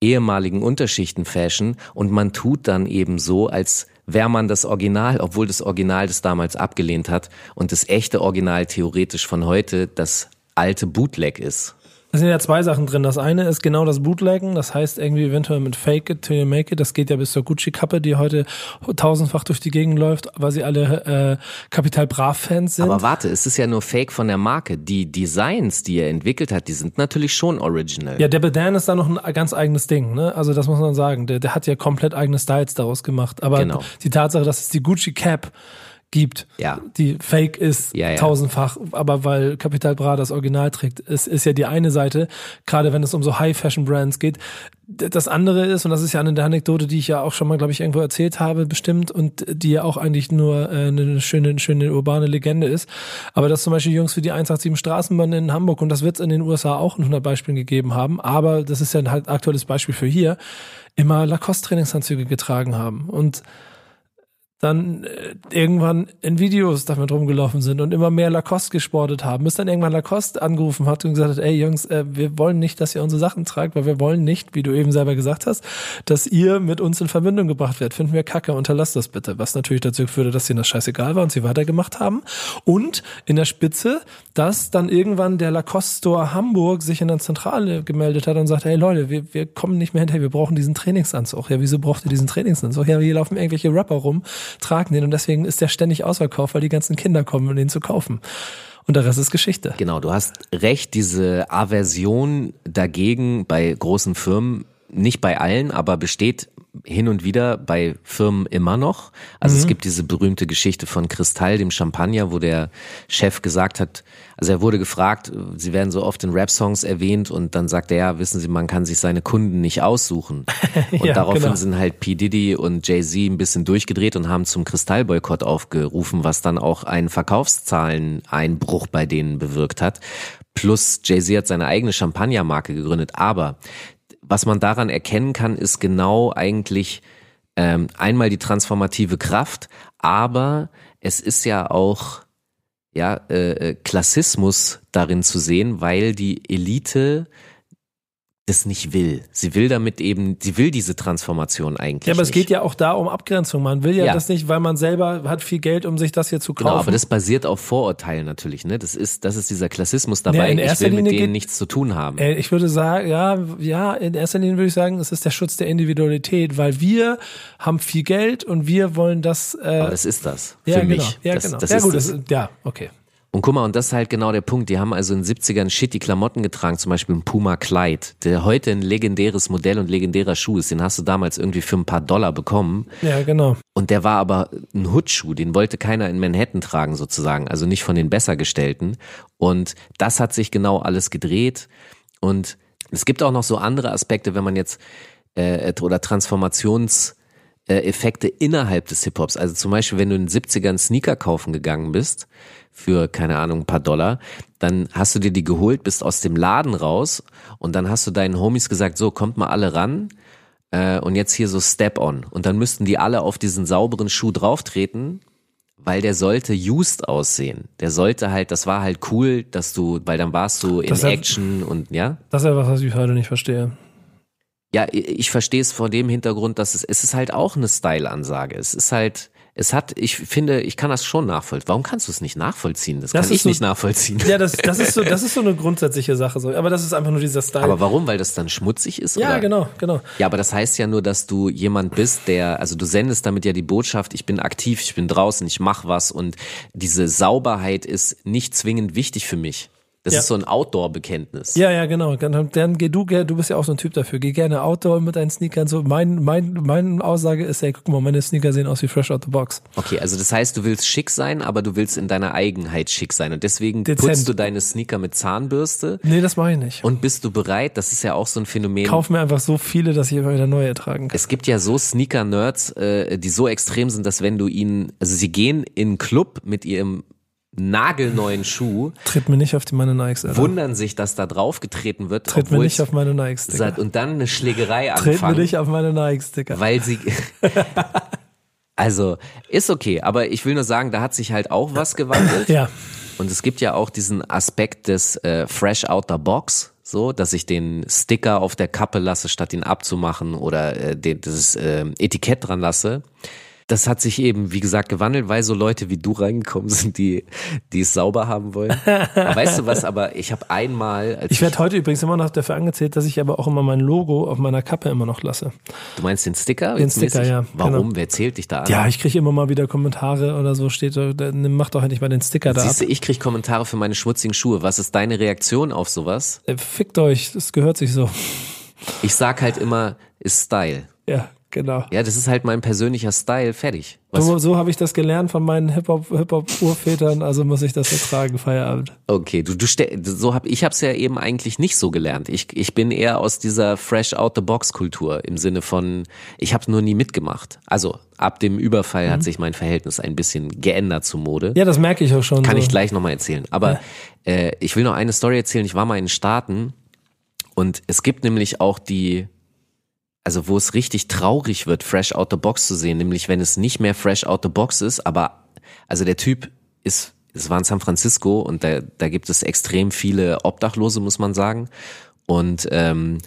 ehemaligen Unterschichten-Fashion und man tut dann eben so, als wäre man das Original, obwohl das Original das damals abgelehnt hat und das echte Original theoretisch von heute das alte Bootleg ist. Es sind ja zwei Sachen drin. Das eine ist genau das Bootleggen, das heißt irgendwie eventuell mit Fake it till you make it. Das geht ja bis zur Gucci-Kappe, die heute tausendfach durch die Gegend läuft, weil sie alle äh, Kapital Brav-Fans sind. Aber warte, es ist ja nur Fake von der Marke. Die Designs, die er entwickelt hat, die sind natürlich schon original. Ja, der Bedan ist da noch ein ganz eigenes Ding, ne? Also das muss man sagen. Der, der hat ja komplett eigene Styles daraus gemacht. Aber genau. die Tatsache, dass es die Gucci Cap gibt, ja. die fake ist ja, ja. tausendfach, aber weil Capital Bra das Original trägt, ist, ist ja die eine Seite, gerade wenn es um so High-Fashion-Brands geht. Das andere ist, und das ist ja eine der Anekdote, die ich ja auch schon mal, glaube ich, irgendwo erzählt habe, bestimmt, und die ja auch eigentlich nur äh, eine schöne, schöne urbane Legende ist, aber dass zum Beispiel Jungs für die 187 Straßenbahn in Hamburg, und das wird es in den USA auch in 100 Beispielen gegeben haben, aber das ist ja ein halt aktuelles Beispiel für hier, immer Lacoste-Trainingsanzüge getragen haben. Und dann äh, irgendwann in Videos damit rumgelaufen sind und immer mehr Lacoste gesportet haben, bis dann irgendwann Lacoste angerufen hat und gesagt hat, ey Jungs, äh, wir wollen nicht, dass ihr unsere Sachen tragt, weil wir wollen nicht, wie du eben selber gesagt hast, dass ihr mit uns in Verbindung gebracht werdet. Finden wir kacke, unterlasst das bitte. Was natürlich dazu führte, dass ihnen das scheißegal war und sie weitergemacht haben. Und in der Spitze, dass dann irgendwann der Lacoste Store Hamburg sich in der Zentrale gemeldet hat und sagt, hey Leute, wir, wir kommen nicht mehr hinterher, wir brauchen diesen Trainingsanzug. Ja, wieso braucht ihr diesen Trainingsanzug? Ja, hier laufen irgendwelche Rapper rum, tragen den und deswegen ist der ständig ausverkauft, weil die ganzen Kinder kommen, um den zu kaufen. Und der Rest ist Geschichte. Genau, du hast recht, diese Aversion dagegen bei großen Firmen, nicht bei allen, aber besteht hin und wieder bei Firmen immer noch. Also mhm. es gibt diese berühmte Geschichte von Kristall, dem Champagner, wo der Chef gesagt hat, also er wurde gefragt, sie werden so oft in Rap-Songs erwähnt und dann sagt er, ja, wissen Sie, man kann sich seine Kunden nicht aussuchen. Und ja, daraufhin genau. sind halt P. Diddy und Jay-Z ein bisschen durchgedreht und haben zum Kristallboykott aufgerufen, was dann auch einen Verkaufszahleneinbruch bei denen bewirkt hat. Plus Jay-Z hat seine eigene Champagnermarke gegründet. Aber was man daran erkennen kann, ist genau eigentlich ähm, einmal die transformative Kraft, aber es ist ja auch ja äh, äh Klassismus darin zu sehen, weil die Elite das nicht will. Sie will damit eben, sie will diese Transformation eigentlich. Ja, aber es nicht. geht ja auch da um Abgrenzung. Man will ja, ja, das nicht, weil man selber hat viel Geld, um sich das hier zu kaufen. Genau, aber das basiert auf Vorurteilen natürlich. Ne, das ist, das ist dieser Klassismus dabei. Ja, ich will mit denen geht, nichts zu tun haben. Äh, ich würde sagen, ja, ja, in erster Linie würde ich sagen, es ist der Schutz der Individualität, weil wir haben viel Geld und wir wollen das. Äh, aber das ist das. Ja, für genau. Mich. Ja, das, genau. Das ja, ist gut. Das, ja, okay. Und guck mal, und das ist halt genau der Punkt. Die haben also in den 70ern shitty Klamotten getragen, zum Beispiel ein Puma Kleid, der heute ein legendäres Modell und legendärer Schuh ist. Den hast du damals irgendwie für ein paar Dollar bekommen. Ja, genau. Und der war aber ein Hoodschuh, den wollte keiner in Manhattan tragen sozusagen, also nicht von den Bessergestellten. Und das hat sich genau alles gedreht. Und es gibt auch noch so andere Aspekte, wenn man jetzt äh, oder Transformations Effekte innerhalb des Hip-Hops. Also zum Beispiel, wenn du in den 70ern Sneaker kaufen gegangen bist, für, keine Ahnung, ein paar Dollar, dann hast du dir die geholt, bist aus dem Laden raus und dann hast du deinen Homies gesagt, so, kommt mal alle ran äh, und jetzt hier so Step-on. Und dann müssten die alle auf diesen sauberen Schuh drauftreten, weil der sollte used aussehen. Der sollte halt, das war halt cool, dass du, weil dann warst du in Das Action und ja. Das ist etwas, was ich heute nicht verstehe. Ja, ich verstehe es vor dem Hintergrund, dass es, es ist halt auch eine Style-Ansage. Es ist halt, es hat, ich finde, ich kann das schon nachvollziehen. Warum kannst du es nicht nachvollziehen? Das, Das kann ich so- nicht nachvollziehen. Ja, das, das ist so, das ist so eine grundsätzliche Sache so. Aber das ist einfach nur dieser Style. Aber warum? Weil das dann schmutzig ist? ja, oder? genau, genau. Ja, aber das heißt ja nur, dass du jemand bist, der, also du sendest damit ja die Botschaft, ich bin aktiv, ich bin draußen, ich mach was und diese Sauberheit ist nicht zwingend wichtig für mich. Das Ja. ist so ein Outdoor-Bekenntnis. Ja, ja, genau. Dann, dann geh du, geh- du bist ja auch so ein Typ dafür. Geh gerne Outdoor mit deinen Sneakern. So, mein, mein, meine Aussage ist, ey, guck mal, meine Sneaker sehen aus wie fresh out the box. Okay, also das heißt, du willst schick sein, aber du willst in deiner Eigenheit schick sein und deswegen Dezent. putzt du deine Sneaker mit Zahnbürste Nee, das mache ich nicht. und bist du bereit, das ist ja auch so ein Phänomen. Kauf mir einfach so viele, dass ich immer wieder neue tragen kann. Es gibt ja so Sneaker-Nerds, äh, die so extrem sind, dass wenn du ihnen, also sie gehen in einen Club mit ihrem nagelneuen Schuh, Tritt mir nicht auf die meine Nikes, Alter. wundern sich, dass da drauf getreten wird, Tritt mir nicht auf meine Nikes, Digga. und dann eine Schlägerei Tritt mir anfangen, nicht auf meine Nikes, Digga. weil sie Also, ist okay, aber ich will nur sagen, da hat sich halt auch was gewandelt. Ja. Und es gibt ja auch diesen Aspekt des äh, Fresh Out the Box, so, dass ich den Sticker auf der Kappe lasse, statt ihn abzumachen oder äh, das äh, Etikett dran lasse. Das hat sich eben, wie gesagt, gewandelt, weil so Leute wie du reingekommen sind, die, die es sauber haben wollen. Aber weißt du was, aber ich habe einmal, als Ich werde heute übrigens immer noch dafür angezählt, dass ich aber auch immer mein Logo auf meiner Kappe immer noch lasse. du meinst den Sticker? Den Sticker, mäßig? ja, Warum? genau. Wer zählt dich da an? Ja, ich kriege immer mal wieder Kommentare oder so, steht, mach doch endlich mal den Sticker da. Siehst du, ich krieg Kommentare für meine schmutzigen Schuhe. Was ist deine Reaktion auf sowas? Äh, Fickt euch, das gehört sich so. Ich sag halt immer, ist Style. Ja, genau. Ja, das ist halt mein persönlicher Style, fertig. Was, So, so habe ich das gelernt von meinen Hip-Hop- Hip-Hop-Urvätern, also muss ich das ertragen, Feierabend. okay, du, du so hab ich hab's ja eben eigentlich nicht so gelernt. Ich, ich bin eher aus dieser fresh out the box Kultur im Sinne von ich habe nur nie mitgemacht. Also ab dem Überfall hat sich mein Verhältnis ein bisschen geändert zur Mode. Ja, das merke ich auch schon. Kann so. ich gleich nochmal erzählen. Aber äh, ich will noch eine Story erzählen. Ich war mal in den Staaten und es gibt nämlich auch die, also wo es richtig traurig wird, Fresh Out the Box zu sehen, nämlich wenn es nicht mehr Fresh Out the Box ist, aber also der Typ ist, es war in San Francisco und da, da gibt es extrem viele Obdachlose, muss man sagen. Und ähm,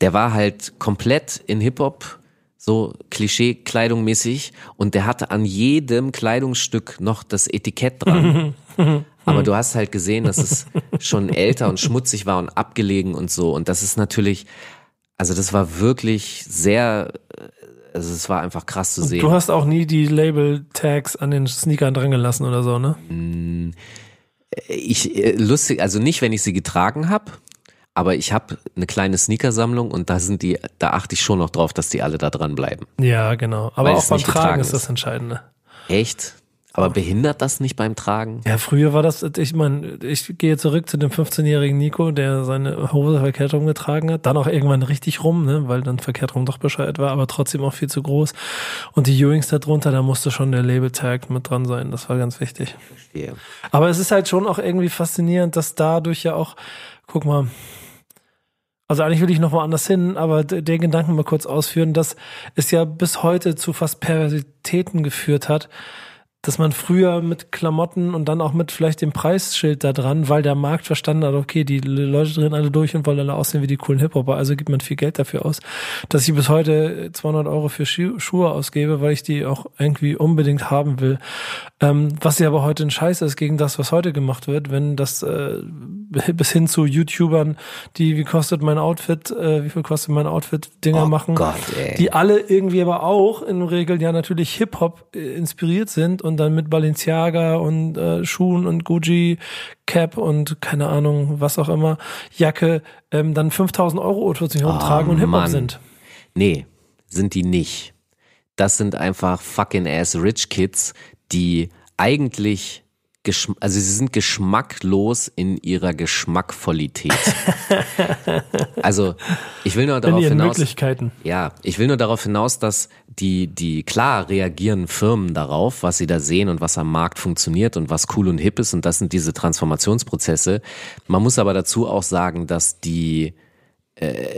der war halt komplett in Hip-Hop, so Klischee-Kleidung mäßig und der hatte an jedem Kleidungsstück noch das Etikett dran. Aber du hast halt gesehen, dass es schon älter und schmutzig war und abgelegen und so. Und das ist natürlich, also das war wirklich sehr, also es war einfach krass zu sehen. Du hast auch nie die Label-Tags an den Sneakern dran gelassen oder so, ne? Ich, äh, lustig, also nicht, wenn ich sie getragen habe, aber ich habe eine kleine Sneakersammlung und da sind die, da achte ich schon noch drauf, dass die alle da dran bleiben. Ja, genau. Aber Weil auch beim Tragen ist das. Entscheidende. Echt? Aber behindert das nicht beim Tragen? Ja, früher war das, ich meine, ich gehe zurück zu dem 15-jährigen Nico, der seine Hose verkehrt rumgetragen hat, dann auch irgendwann richtig rum, ne, weil dann verkehrt rum doch bescheuert war, aber trotzdem auch viel zu groß. Und die Ewings da drunter, da musste schon der Label-Tag mit dran sein, das war ganz wichtig. Yeah. Aber es ist halt schon auch irgendwie faszinierend, dass dadurch ja auch, guck mal, also eigentlich will ich noch woanders hin, aber den Gedanken mal kurz ausführen, dass es ja bis heute zu fast Perversitäten geführt hat, dass man früher mit Klamotten und dann auch mit vielleicht dem Preisschild da dran, weil der Markt verstanden hat, okay, die Leute drehen alle durch und wollen alle aussehen wie die coolen Hip-Hopper, also gibt man viel Geld dafür aus, dass ich bis heute 200 Euro für Schu Schuhe ausgebe, weil ich die auch irgendwie unbedingt haben will. Ähm, was ja aber heute ein Scheiß ist gegen das, was heute gemacht wird, wenn das äh, bis hin zu YouTubern, die wie kostet mein Outfit, äh, wie viel kostet mein Outfit, Dinger Oh machen, Gott, die alle irgendwie aber auch in Regel ja natürlich Hip-Hop äh, inspiriert sind und dann mit Balenciaga und äh, Schuhen und Gucci Cap und keine Ahnung, was auch immer, Jacke, ähm, dann 5000 Euro Autos sich rumtragen und Hip-Hop sind. Nee, sind die nicht. Das sind einfach fucking ass rich Kids, die eigentlich geschm also sie sind geschmacklos in ihrer Geschmackvollität. also ich will nur darauf hinaus. Ja, ich will nur darauf hinaus, dass die, die klar reagieren Firmen darauf, was sie da sehen und was am Markt funktioniert und was cool und hip ist und das sind diese Transformationsprozesse. Man muss aber dazu auch sagen, dass die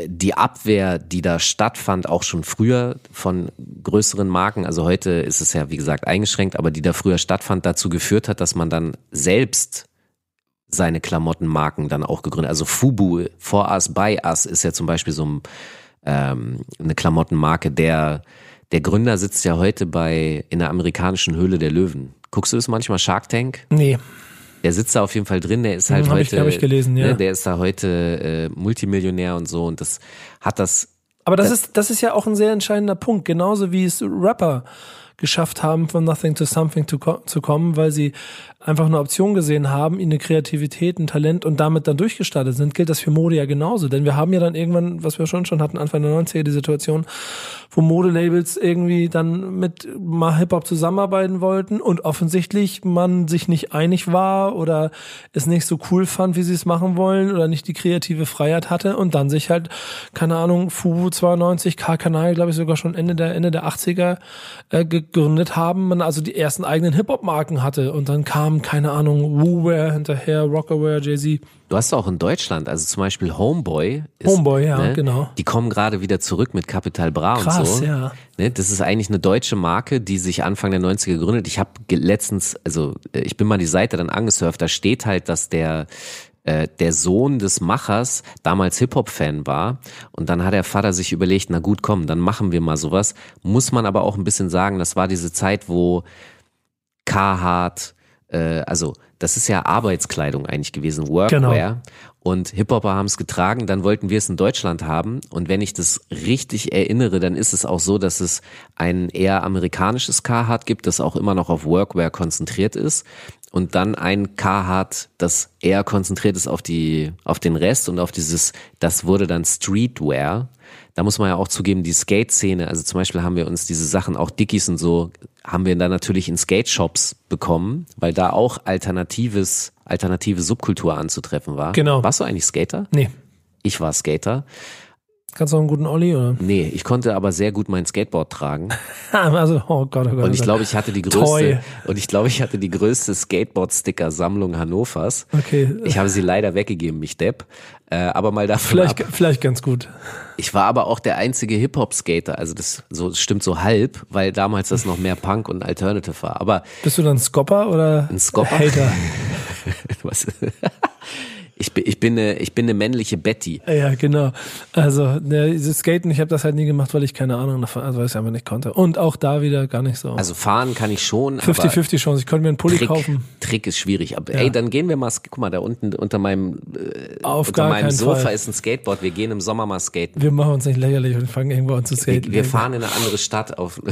die Abwehr, die da stattfand, auch schon früher von größeren Marken, also heute ist es ja wie gesagt eingeschränkt, aber die da früher stattfand, dazu geführt hat, dass man dann selbst seine Klamottenmarken dann auch gegründet. Also Fubu, For Us, By Us ist ja zum Beispiel so ein, ähm, eine Klamottenmarke. Der, der Gründer sitzt ja heute bei in der amerikanischen Höhle der Löwen. Guckst du es manchmal Shark Tank? Nee. Der sitzt da auf jeden Fall drin. Der ist halt Hm, ich- heute, hab ich gelesen, ja. ne, der ist da heute äh, Multimillionär und so und das hat das Aber das ist, das ist ja auch ein sehr entscheidender Punkt. Genauso wie es Rapper geschafft haben, von Nothing to Something to zu kommen, weil sie einfach eine Option gesehen haben, eine Kreativität, ein Talent und damit dann durchgestartet sind, gilt das für Mode ja genauso. Denn wir haben ja dann irgendwann, was wir schon schon hatten, Anfang der 90er, die Situation, wo Modelabels irgendwie dann mit mal Hip-Hop zusammenarbeiten wollten und offensichtlich man sich nicht einig war oder es nicht so cool fand, wie sie es machen wollen oder nicht die kreative Freiheit hatte und dann sich halt, keine Ahnung, Fubu 92, K-Kanal, glaube ich sogar schon Ende der, Ende der 80er äh, gegründet haben, man also die ersten eigenen Hip-Hop-Marken hatte und dann kam, keine Ahnung, Wooware hinterher, Rockaware, Jay-Z. Du hast auch in Deutschland, also zum Beispiel Homeboy. Ist, ne, Homeboy, ja, genau. Die kommen gerade wieder zurück mit Capital Bra und Krass, so. ja. Ne, das ist eigentlich eine deutsche Marke, die sich Anfang der 90er gegründet. Ich habe letztens, also äh, ich bin mal die Seite dann angesurft, da steht halt, dass der äh, der Sohn des Machers damals Hip-Hop-Fan war und dann hat der Vater sich überlegt, na gut, komm, dann machen wir mal sowas. Muss man aber auch ein bisschen sagen, das war diese Zeit, wo Carhartt, äh, also das ist ja Arbeitskleidung eigentlich gewesen, Workwear. Genau. Und Hip-Hopper haben es getragen, dann wollten wir es in Deutschland haben. Und wenn ich das richtig erinnere, dann ist es auch so, dass es ein eher amerikanisches Carhartt gibt, das auch immer noch auf Workwear konzentriert ist. Und dann ein Carhartt, das eher konzentriert ist auf die, auf den Rest und auf dieses, das wurde dann Streetwear. Da muss man ja auch zugeben, die Skate-Szene, also zum Beispiel haben wir uns diese Sachen, auch Dickies und so, haben wir dann natürlich in Skate-Shops bekommen, weil da auch alternatives, alternative Subkultur anzutreffen war. Genau. Warst du eigentlich Skater? Nee. Ich war Skater. Kannst du auch einen guten Olli, oder? Nee, ich konnte aber sehr gut mein Skateboard tragen. also, oh Gott, oh Gott. Und ich oh glaube, Gott. ich hatte die Toy. größte, und ich glaube, ich hatte die größte Skateboard-Sticker-Sammlung Hannovers. Okay. Ich habe sie leider weggegeben, mich Depp. Äh, aber mal davon Vielleicht, ab. vielleicht ganz gut. Ich war aber auch der einzige Hip-Hop-Skater. Also das so das stimmt so halb, weil damals das noch mehr Punk und Alternative war. Aber Bist du dann Scopper oder Ein Scopper? Hater? was? Ich bin, ich bin eine, ich bin eine männliche Betty. Ja, genau. Also, ne, dieses Skaten, ich habe das halt nie gemacht, weil ich keine Ahnung davon, also weil ich es einfach nicht konnte. Und auch da wieder gar nicht so. Also fahren kann ich schon. aber 50-50 Chance. Ich könnte mir einen Pulli Trick, kaufen. Trick ist schwierig. Aber Ja. ey, dann gehen wir mal, guck mal, da unten unter meinem, äh, Auf unter gar meinem Sofa Fall. ist ein Skateboard. Wir gehen im Sommer mal skaten. Wir machen uns nicht lächerlich und fangen irgendwo an zu skaten. Wir, wir fahren in eine andere Stadt auf.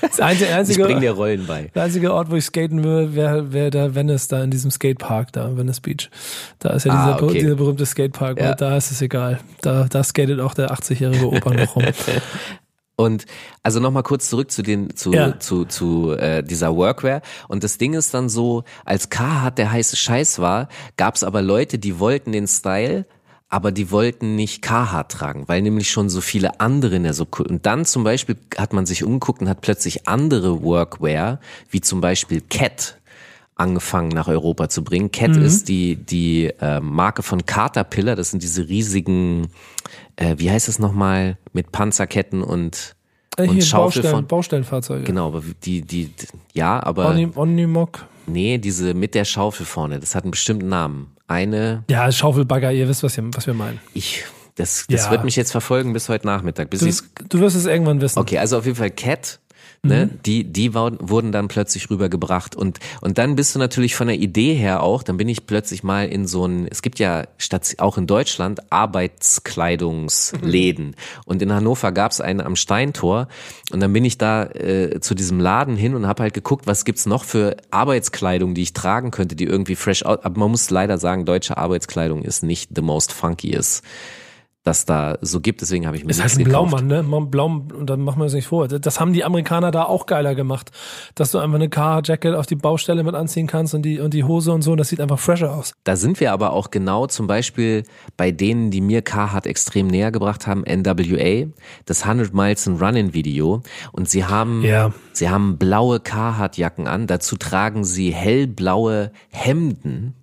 Das einzige, ich einzige, bring dir Rollen bei. der einzige Ort, wo ich skaten würde, wäre wär der Venice, da in diesem Skatepark, da, Venice Beach. Da ist ja Ah, dieser, okay. dieser berühmte Skatepark, Ja. und da ist es egal. Da, da skatet auch der 80-jährige Opa noch rum. Und also nochmal kurz zurück zu den zu Ja. zu zu äh, dieser Workwear. Und das Ding ist dann so, als Carhartt der heiße Scheiß war, gab es aber Leute, die wollten den Style, aber die wollten nicht Carhartt tragen, weil nämlich schon so viele andere in der Subkultur. Und dann zum Beispiel hat man sich umgeguckt und hat plötzlich andere Workwear, wie zum Beispiel Cat angefangen nach Europa zu bringen. Cat ist die die äh, Marke von Caterpillar. Das sind diese riesigen, äh, wie heißt es nochmal, mit Panzerketten und Äh, und Hier, Schaufel Baustellen, von Baustellenfahrzeuge. genau, aber die die ja, aber Omni, Omnimog. nee, diese mit der Schaufel vorne. Das hat einen bestimmten Namen. Eine, Ja, Schaufelbagger, ihr wisst, was, ihr, was wir meinen. ich, das das Ja. wird mich jetzt verfolgen bis heute Nachmittag, bis Du, du wirst es irgendwann wissen. Okay, also auf jeden Fall Cat, ne, Mhm. die, die wurden dann plötzlich rübergebracht. Und, und dann bist du natürlich von der Idee her auch, dann bin ich plötzlich mal in so ein, es gibt ja statt, auch in Deutschland Arbeitskleidungsläden. Und in Hannover gab es einen am Steintor. Und dann bin ich da äh, zu diesem Laden hin und habe halt geguckt, was gibt's noch für Arbeitskleidung, die ich tragen könnte, die irgendwie fresh aus, aber man muss leider sagen, deutsche Arbeitskleidung ist nicht the most funkiest das da so gibt, deswegen habe ich mir Ist nichts halt ein gekauft. Blaumann, ne? Blau, und dann machen wir uns nicht vor. Das haben die Amerikaner da auch geiler gemacht. Dass du einfach eine Car-Jacket auf die Baustelle mit anziehen kannst und die, und die Hose und so, und das sieht einfach fresher aus. Da sind wir aber auch genau zum Beispiel bei denen, die mir Carhartt extrem näher gebracht haben, NWA, das 100 Miles and Running Video. Und sie haben, Ja. sie haben blaue Carhartt-Jacken an. Dazu tragen sie hellblaue Hemden.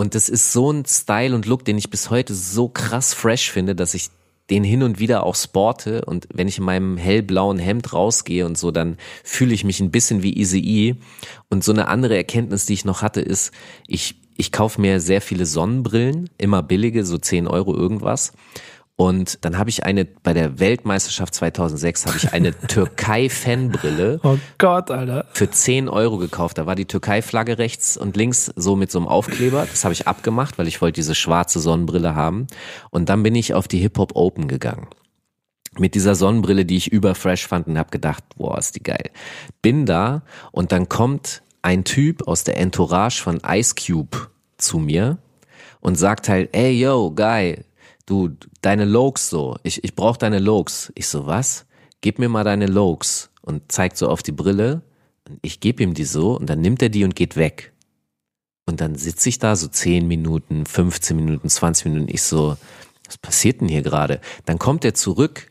Und das ist so ein Style und Look, den ich bis heute so krass fresh finde, dass ich den hin und wieder auch sporte und wenn ich in meinem hellblauen Hemd rausgehe und so, dann fühle ich mich ein bisschen wie Easy E. Und so eine andere Erkenntnis, die ich noch hatte, ist, ich, ich kaufe mir sehr viele Sonnenbrillen, immer billige, so 10 Euro irgendwas. Und dann habe ich eine, bei der Weltmeisterschaft 2006 habe ich eine Türkei-Fanbrille Oh Gott, Alter. für 10 Euro gekauft. Da war die Türkei-Flagge rechts und links so mit so einem Aufkleber. Das habe ich abgemacht, weil ich wollte diese schwarze Sonnenbrille haben. Und dann bin ich auf die Hip-Hop Open gegangen. Mit dieser Sonnenbrille, die ich überfresh fand und habe gedacht, boah, ist die geil. Bin da und dann kommt ein Typ aus der Entourage von Ice Cube zu mir und sagt halt, ey, yo, Guy, du, deine Lokes so, ich, ich brauch deine Lokes. Ich so, was? Gib mir mal deine Lokes und zeigt so auf die Brille. Und ich gebe ihm die so und dann nimmt er die und geht weg. Und dann sitze ich da so 10 Minuten, 15 Minuten, 20 Minuten. Ich so, was passiert denn hier gerade? Dann kommt er zurück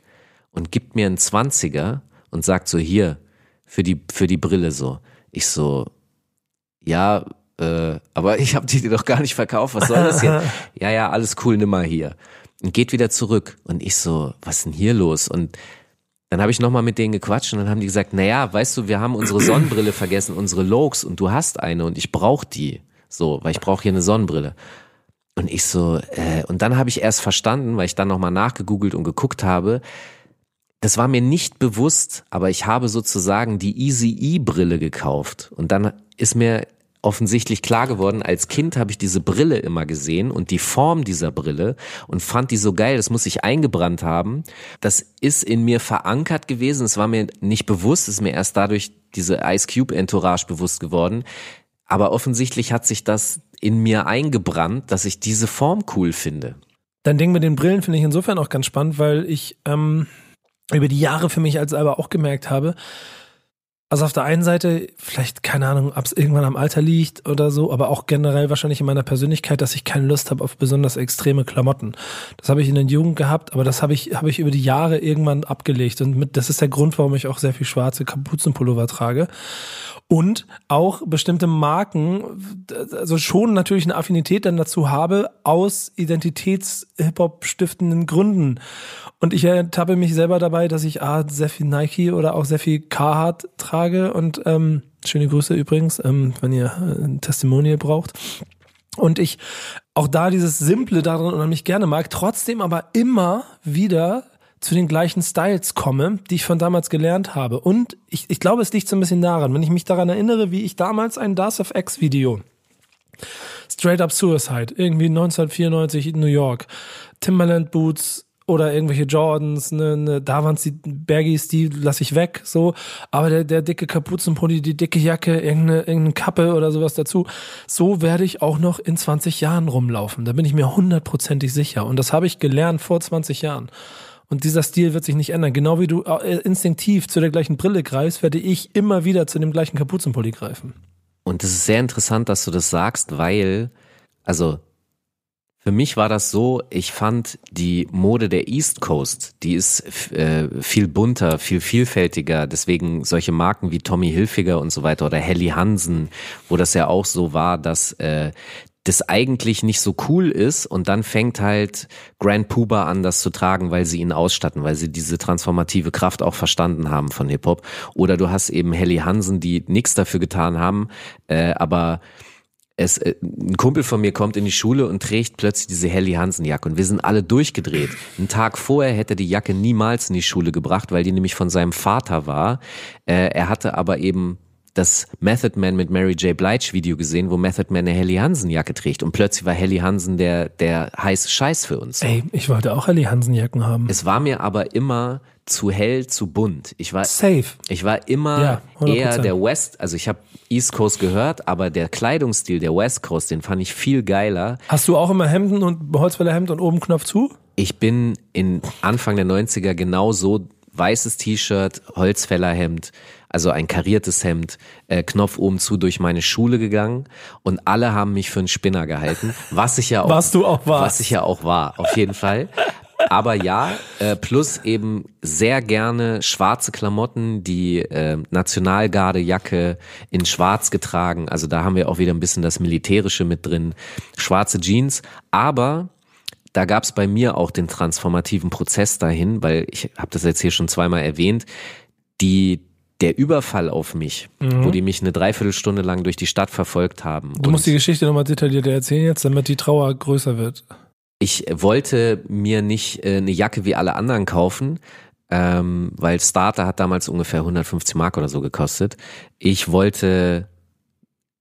und gibt mir einen 20er und sagt so, hier, für die, für die Brille so. Ich so, ja, äh, aber ich habe die dir doch gar nicht verkauft, was soll das jetzt? ja, ja, alles cool, nimm mal hier. Und geht wieder zurück. Und ich so, was ist denn hier los? Und dann habe ich nochmal mit denen gequatscht und dann haben die gesagt, naja, weißt du, wir haben unsere Sonnenbrille vergessen, unsere Lokes und du hast eine und ich brauche die. So, weil ich brauche hier eine Sonnenbrille. Und ich so, äh, und dann habe ich erst verstanden, weil ich dann nochmal nachgegoogelt und geguckt habe, das war mir nicht bewusst, aber ich habe sozusagen die Easy E Brille gekauft. Und dann ist mir offensichtlich klar geworden, als Kind habe ich diese Brille immer gesehen und die Form dieser Brille und fand die so geil, das muss ich eingebrannt haben. Das ist in mir verankert gewesen, es war mir nicht bewusst, es ist mir erst dadurch diese Ice Cube Entourage bewusst geworden. Aber offensichtlich hat sich das in mir eingebrannt, dass ich diese Form cool finde. Dein Ding mit den Brillen finde ich insofern auch ganz spannend, weil ich ähm, über die Jahre für mich als selber auch gemerkt habe, Also auf der einen Seite, vielleicht, keine Ahnung, ob es irgendwann am Alter liegt oder so, aber auch generell wahrscheinlich in meiner Persönlichkeit, dass ich keine Lust habe auf besonders extreme Klamotten. Das habe ich in der Jugend gehabt, aber das habe ich, habe ich über die Jahre irgendwann abgelegt. Und mit, das ist der Grund, warum ich auch sehr viel schwarze Kapuzenpullover trage. Und auch bestimmte Marken, also schon natürlich eine Affinität dann dazu habe, aus Identitäts-Hip-Hop-stiftenden Gründen. Und ich ertappe mich selber dabei, dass ich A, sehr viel Nike oder auch sehr viel Carhartt trage und ähm, schöne Grüße übrigens, ähm, wenn ihr äh, ein Testimonial braucht. Und ich auch da dieses Simple darin unheimlich gerne mag, trotzdem aber immer wieder zu den gleichen Styles komme, die ich von damals gelernt habe. Und ich, ich glaube, es liegt so ein bisschen daran, wenn ich mich daran erinnere, wie ich damals ein Das of X Video Straight Up Suicide, irgendwie 1994 in New York, Timberland Boots, oder irgendwelche Jordans, ne, ne, da waren die Baggies, die lasse ich weg, so. Aber der, der dicke Kapuzenpulli, die dicke Jacke, irgendeine, irgendeine Kappe oder sowas dazu, so werde ich auch noch in 20 Jahren rumlaufen. Da bin ich mir hundertprozentig sicher. Und das habe ich gelernt vor 20 Jahren. Und dieser Stil wird sich nicht ändern. Genau wie du äh, instinktiv zu der gleichen Brille greifst, werde ich immer wieder zu dem gleichen Kapuzenpulli greifen. Und es ist sehr interessant, dass du das sagst, weil, also für mich war das so, ich fand die Mode der East Coast, die ist äh, viel bunter, viel vielfältiger. Deswegen solche Marken wie Tommy Hilfiger und so weiter oder Helly Hansen, wo das ja auch so war, dass äh, das eigentlich nicht so cool ist und dann fängt halt Grand Puba an, das zu tragen, weil sie ihn ausstatten, weil sie diese transformative Kraft auch verstanden haben von Hip-Hop. Oder du hast eben Helly Hansen, die nichts dafür getan haben, äh, aber es, äh, ein Kumpel von mir kommt in die Schule und trägt plötzlich diese Helly Hansen Jacke und wir sind alle durchgedreht. Einen Tag vorher hätte er die Jacke niemals in die Schule gebracht, weil die nämlich von seinem Vater war. Äh, er hatte aber eben das Method Man mit Mary J. Blige Video gesehen, wo Method Man eine Helly Hansen Jacke trägt und plötzlich war Helly Hansen der, der heiße Scheiß für uns. Ey, ich wollte auch Helly Hansen Jacken haben. Es war mir aber immer zu hell, zu bunt. Ich war safe. Ich war immer ja, eher der West, also ich habe East Coast gehört, aber der Kleidungsstil der West Coast, den fand ich viel geiler. Hast du auch immer Hemden und Holzfällerhemd und oben Knopf zu? Ich bin in Anfang der 90er genau so weißes T-Shirt, Holzfällerhemd, also ein kariertes Hemd, äh, Knopf oben zu durch meine Schule gegangen und alle haben mich für einen Spinner gehalten, was ich ja auch, was du auch warst. was ich ja auch war, auf jeden Fall. Aber ja, äh, plus eben sehr gerne schwarze Klamotten, die äh, Nationalgardejacke in schwarz getragen. Also da haben wir auch wieder ein bisschen das Militärische mit drin. Schwarze Jeans. Aber da gab es bei mir auch den transformativen Prozess dahin, weil ich habe das jetzt hier schon zweimal erwähnt. Die der Überfall auf mich, mhm. wo die mich eine Dreiviertelstunde lang durch die Stadt verfolgt haben. Du musst die Geschichte nochmal detaillierter erzählen jetzt, damit die Trauer größer wird ich wollte mir nicht äh, eine Jacke wie alle anderen kaufen, ähm, weil Starter hat damals ungefähr 150 Mark oder so gekostet. Ich wollte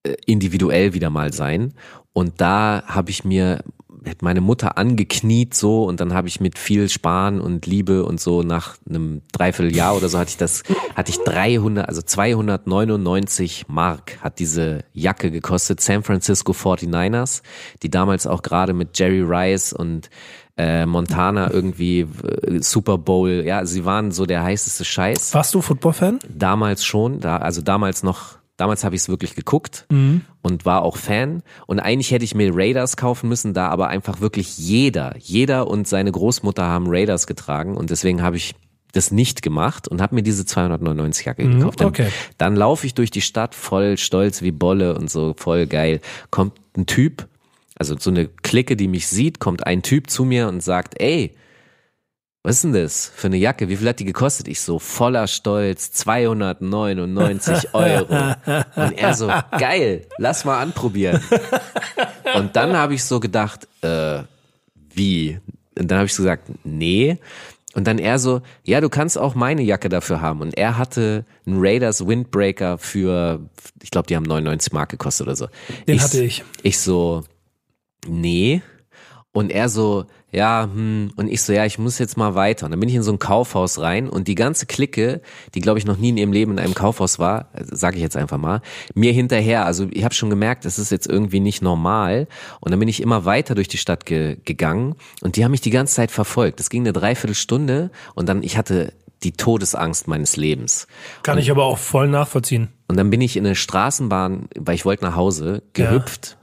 äh, individuell wieder mal sein und da habe ich mir hat meine Mutter angekniet so und dann habe ich mit viel Sparen und Liebe und so nach einem Dreivierteljahr oder so hatte ich das, hatte ich 300, also 299 Mark hat diese Jacke gekostet, San Francisco 49ers, die damals auch gerade mit Jerry Rice und äh, Montana irgendwie äh, Super Bowl, ja, sie waren so der heißeste Scheiß. Warst du Football-Fan? Damals schon, da, also damals noch Damals habe ich es wirklich geguckt mhm. und war auch Fan. Und eigentlich hätte ich mir Raiders kaufen müssen, da aber einfach wirklich jeder, jeder und seine Großmutter haben Raiders getragen. Und deswegen habe ich das nicht gemacht und habe mir diese 299 Jacke mhm, gekauft. Dann, okay. dann laufe ich durch die Stadt voll stolz wie Bolle und so voll geil. Kommt ein Typ, also so eine Clique, die mich sieht, kommt ein Typ zu mir und sagt, ey, was ist denn das für eine Jacke? Wie viel hat die gekostet? Ich so voller Stolz, 299 Euro. Und er so, geil, lass mal anprobieren. Und dann habe ich so gedacht, äh, wie? Und dann habe ich so gesagt, nee. Und dann er so, ja, du kannst auch meine Jacke dafür haben. Und er hatte einen Raiders Windbreaker für, ich glaube, die haben 99 Mark gekostet oder so. Den ich, hatte ich. Ich so, nee. Und er so, ja, hm, und ich so, ja, ich muss jetzt mal weiter. Und dann bin ich in so ein Kaufhaus rein und die ganze Clique, die glaube ich noch nie in ihrem Leben in einem Kaufhaus war, sage ich jetzt einfach mal, mir hinterher. Also ich habe schon gemerkt, es ist jetzt irgendwie nicht normal. Und dann bin ich immer weiter durch die Stadt ge gegangen und die haben mich die ganze Zeit verfolgt. Das ging eine Dreiviertelstunde und dann, ich hatte die Todesangst meines Lebens. Kann ich aber auch voll nachvollziehen. Und dann bin ich in eine Straßenbahn, weil ich wollte nach Hause, gehüpft.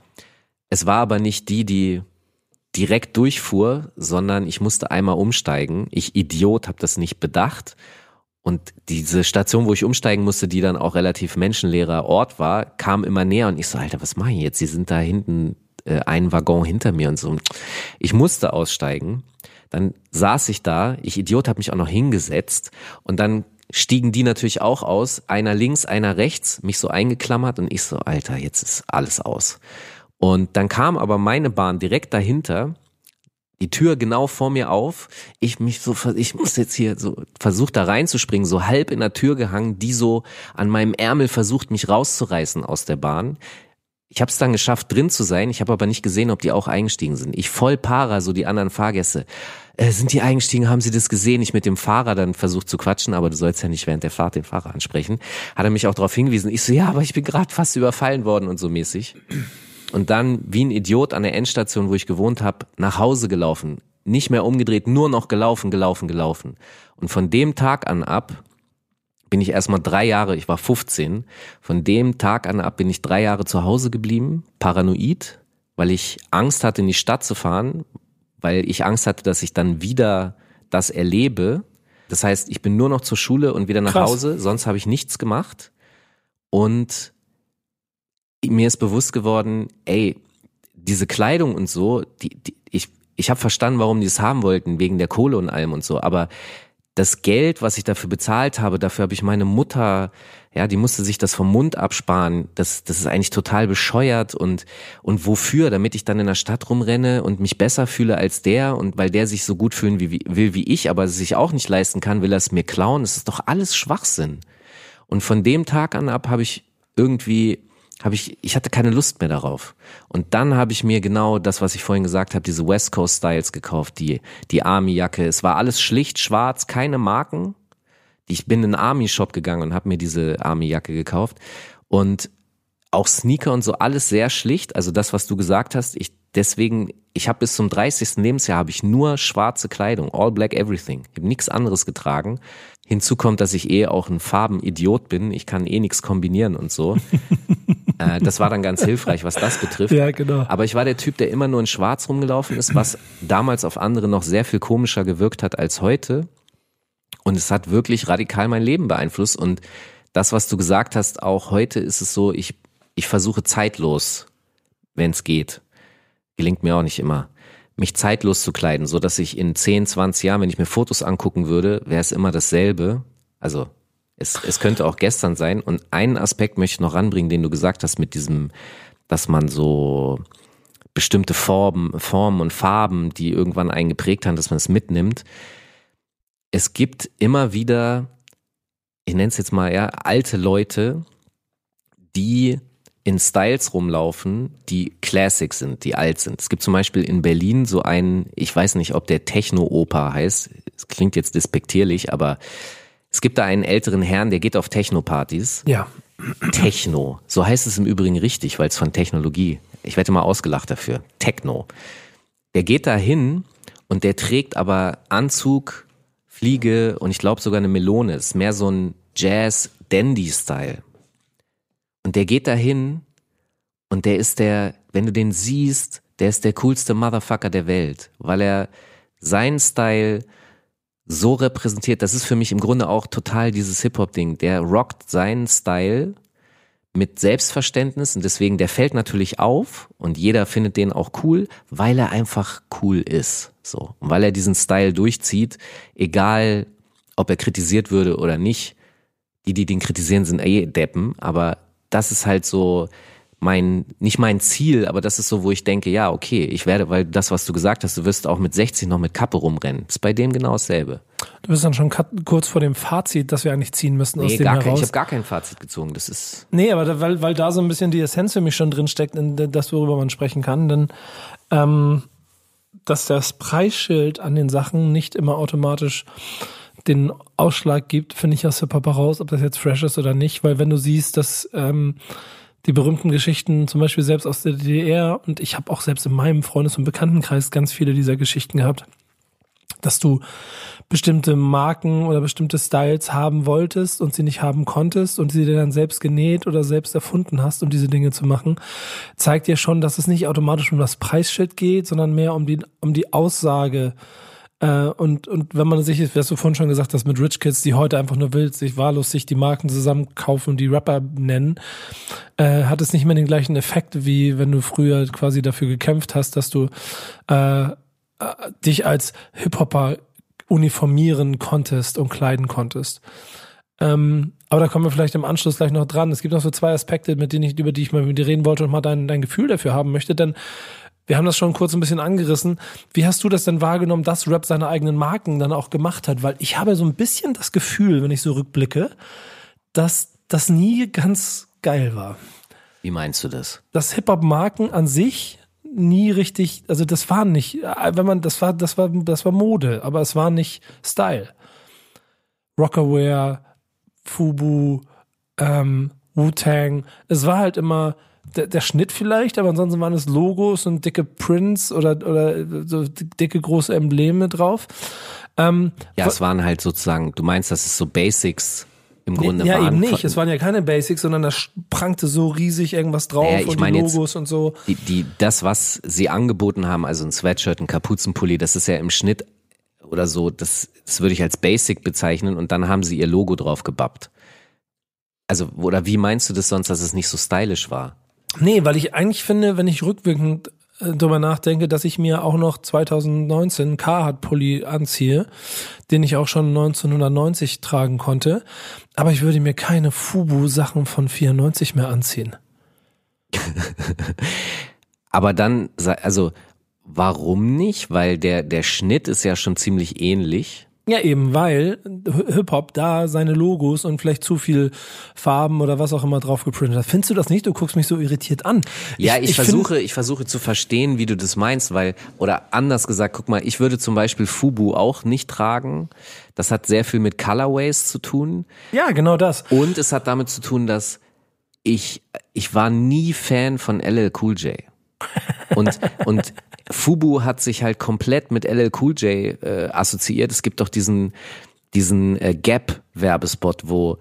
Es war aber nicht die, die direkt durchfuhr, sondern ich musste einmal umsteigen. Ich Idiot habe das nicht bedacht. Und diese Station, wo ich umsteigen musste, die dann auch relativ menschenleerer Ort war, kam immer näher und ich so, Alter, was mache ich jetzt? Sie sind da hinten äh, einen Waggon hinter mir und so. Ich musste aussteigen. Dann saß ich da, ich Idiot habe mich auch noch hingesetzt und dann stiegen die natürlich auch aus, einer links, einer rechts, mich so eingeklammert und ich so, Alter, jetzt ist alles aus. Und dann kam aber meine Bahn direkt dahinter, die Tür genau vor mir auf. Ich mich so, ich muss jetzt hier so versucht da reinzuspringen, so halb in der Tür gehangen, die so an meinem Ärmel versucht, mich rauszureißen aus der Bahn. Ich habe es dann geschafft, drin zu sein. Ich habe aber nicht gesehen, ob die auch eingestiegen sind. Ich voll para, so die anderen Fahrgäste. Äh, sind die eingestiegen? Haben sie das gesehen? Ich mit dem Fahrer dann versucht zu quatschen, aber du sollst ja nicht während der Fahrt den Fahrer ansprechen. Hat er mich auch darauf hingewiesen. Ich so, ja, aber ich bin gerade fast überfallen worden und so mäßig. Und dann wie ein Idiot an der Endstation, wo ich gewohnt habe, nach Hause gelaufen. Nicht mehr umgedreht, nur noch gelaufen, gelaufen, gelaufen. Und von dem Tag an ab bin ich erstmal drei Jahre, ich war 15, von dem Tag an ab bin ich drei Jahre zu Hause geblieben, paranoid, weil ich Angst hatte, in die Stadt zu fahren, weil ich Angst hatte, dass ich dann wieder das erlebe. Das heißt, ich bin nur noch zur Schule und wieder nach Krass. Hause, sonst habe ich nichts gemacht. Und mir ist bewusst geworden, ey, diese Kleidung und so, die, die, ich, ich habe verstanden, warum die es haben wollten, wegen der Kohle und allem und so, aber das Geld, was ich dafür bezahlt habe, dafür habe ich meine Mutter, ja, die musste sich das vom Mund absparen. Das, das ist eigentlich total bescheuert und, und wofür? Damit ich dann in der Stadt rumrenne und mich besser fühle als der und weil der sich so gut fühlen wie, will wie ich, aber sich auch nicht leisten kann, will er es mir klauen. Das ist doch alles Schwachsinn. Und von dem Tag an ab habe ich irgendwie habe ich, ich hatte keine Lust mehr darauf. Und dann habe ich mir genau das, was ich vorhin gesagt habe, diese West Coast Styles gekauft, die, die Army-Jacke. Es war alles schlicht, schwarz, keine Marken. Ich bin in einen Army-Shop gegangen und habe mir diese Army-Jacke gekauft. Und auch Sneaker und so alles sehr schlicht. Also das, was du gesagt hast, ich deswegen, ich habe bis zum 30. Lebensjahr habe ich nur schwarze Kleidung, all black everything. Ich habe nichts anderes getragen. Hinzu kommt, dass ich eh auch ein Farbenidiot bin. Ich kann eh nichts kombinieren und so. äh, das war dann ganz hilfreich, was das betrifft. Ja, genau. Aber ich war der Typ, der immer nur in Schwarz rumgelaufen ist, was damals auf andere noch sehr viel komischer gewirkt hat als heute. Und es hat wirklich radikal mein Leben beeinflusst. Und das, was du gesagt hast, auch heute ist es so, ich, ich versuche zeitlos, wenn es geht. Gelingt mir auch nicht immer mich zeitlos zu kleiden, so dass ich in 10, 20 Jahren, wenn ich mir Fotos angucken würde, wäre es immer dasselbe. Also es, es könnte auch gestern sein. Und einen Aspekt möchte ich noch ranbringen, den du gesagt hast mit diesem, dass man so bestimmte Formen, Formen und Farben, die irgendwann einen geprägt haben, dass man es mitnimmt. Es gibt immer wieder, ich nenne es jetzt mal, ja, alte Leute, die in Styles rumlaufen, die Classics sind, die alt sind. Es gibt zum Beispiel in Berlin so einen, ich weiß nicht, ob der Techno-Oper heißt, es klingt jetzt despektierlich, aber es gibt da einen älteren Herrn, der geht auf Techno-Partys. Ja. Techno, so heißt es im Übrigen richtig, weil es von Technologie, ich werde mal ausgelacht dafür, Techno. Der geht da hin und der trägt aber Anzug, Fliege und ich glaube sogar eine Melone. Es ist mehr so ein Jazz-Dandy-Style. Und der geht dahin und der ist der, wenn du den siehst, der ist der coolste Motherfucker der Welt, weil er seinen Style so repräsentiert. Das ist für mich im Grunde auch total dieses Hip-Hop-Ding. Der rockt seinen Style mit Selbstverständnis und deswegen, der fällt natürlich auf und jeder findet den auch cool, weil er einfach cool ist. So. Und weil er diesen Style durchzieht, egal ob er kritisiert würde oder nicht. Die, die den kritisieren, sind eh Deppen, aber das ist halt so mein, nicht mein Ziel, aber das ist so, wo ich denke, ja, okay, ich werde, weil das, was du gesagt hast, du wirst auch mit 60 noch mit Kappe rumrennen. ist bei dem genau dasselbe. Du bist dann schon kurz vor dem Fazit, das wir eigentlich ziehen müssen aus Nee, dem gar kein, heraus. ich habe gar kein Fazit gezogen. Das ist, Nee, aber da, weil, weil da so ein bisschen die Essenz für mich schon drin steckt, in das, worüber man sprechen kann. Denn ähm, dass das Preisschild an den Sachen nicht immer automatisch den Ausschlag gibt, finde ich aus der Papa raus, ob das jetzt fresh ist oder nicht. Weil wenn du siehst, dass ähm, die berühmten Geschichten, zum Beispiel selbst aus der DDR, und ich habe auch selbst in meinem Freundes- und Bekanntenkreis ganz viele dieser Geschichten gehabt, dass du bestimmte Marken oder bestimmte Styles haben wolltest und sie nicht haben konntest und sie dir dann selbst genäht oder selbst erfunden hast, um diese Dinge zu machen, zeigt dir schon, dass es nicht automatisch um das Preisschild geht, sondern mehr um die, um die Aussage. Äh, und, und wenn man sich, was du vorhin schon gesagt hast, mit Rich Kids, die heute einfach nur wild sich wahllos sich die Marken zusammenkaufen und die Rapper nennen, äh, hat es nicht mehr den gleichen Effekt, wie wenn du früher quasi dafür gekämpft hast, dass du äh, äh, dich als Hip-Hopper uniformieren konntest und kleiden konntest. Ähm, aber da kommen wir vielleicht im Anschluss gleich noch dran. Es gibt noch so zwei Aspekte, mit denen ich, über die ich mal mit dir reden wollte und mal dein, dein Gefühl dafür haben möchte, denn wir haben das schon kurz ein bisschen angerissen. Wie hast du das denn wahrgenommen, dass Rap seine eigenen Marken dann auch gemacht hat? Weil ich habe so ein bisschen das Gefühl, wenn ich so rückblicke, dass das nie ganz geil war. Wie meinst du das? Dass Hip-Hop-Marken an sich nie richtig, also das war nicht, wenn man, das war, das war, das war Mode, aber es war nicht Style. Rockaware, Fubu, ähm, Wu-Tang, es war halt immer der, der Schnitt vielleicht, aber ansonsten waren es Logos und dicke Prints oder, oder so dicke große Embleme drauf. Ähm, ja, es waren halt sozusagen, du meinst, das ist so Basics im Grunde ja, waren. Ja, eben nicht. Es waren ja keine Basics, sondern da prangte so riesig irgendwas drauf ja, ich und die Logos und so. Die, die, das, was sie angeboten haben, also ein Sweatshirt, ein Kapuzenpulli, das ist ja im Schnitt oder so, das, das würde ich als Basic bezeichnen und dann haben sie ihr Logo drauf gebappt. Also, oder wie meinst du das sonst, dass es nicht so stylisch war? Nee, weil ich eigentlich finde, wenn ich rückwirkend äh, drüber nachdenke, dass ich mir auch noch 2019 Carhartt-Pulli anziehe, den ich auch schon 1990 tragen konnte. Aber ich würde mir keine Fubu-Sachen von 94 mehr anziehen. Aber dann, also, warum nicht? Weil der, der Schnitt ist ja schon ziemlich ähnlich. Ja, eben, weil Hip-Hop da seine Logos und vielleicht zu viel Farben oder was auch immer drauf geprintet hat. Findest du das nicht? Du guckst mich so irritiert an. Ja, ich, ich, ich versuche, ich versuche zu verstehen, wie du das meinst, weil, oder anders gesagt, guck mal, ich würde zum Beispiel Fubu auch nicht tragen. Das hat sehr viel mit Colorways zu tun. Ja, genau das. Und es hat damit zu tun, dass ich, ich war nie Fan von LL Cool J. Und, und Fubu hat sich halt komplett mit LL Cool J äh, assoziiert. Es gibt doch diesen, diesen äh, Gap-Werbespot, wo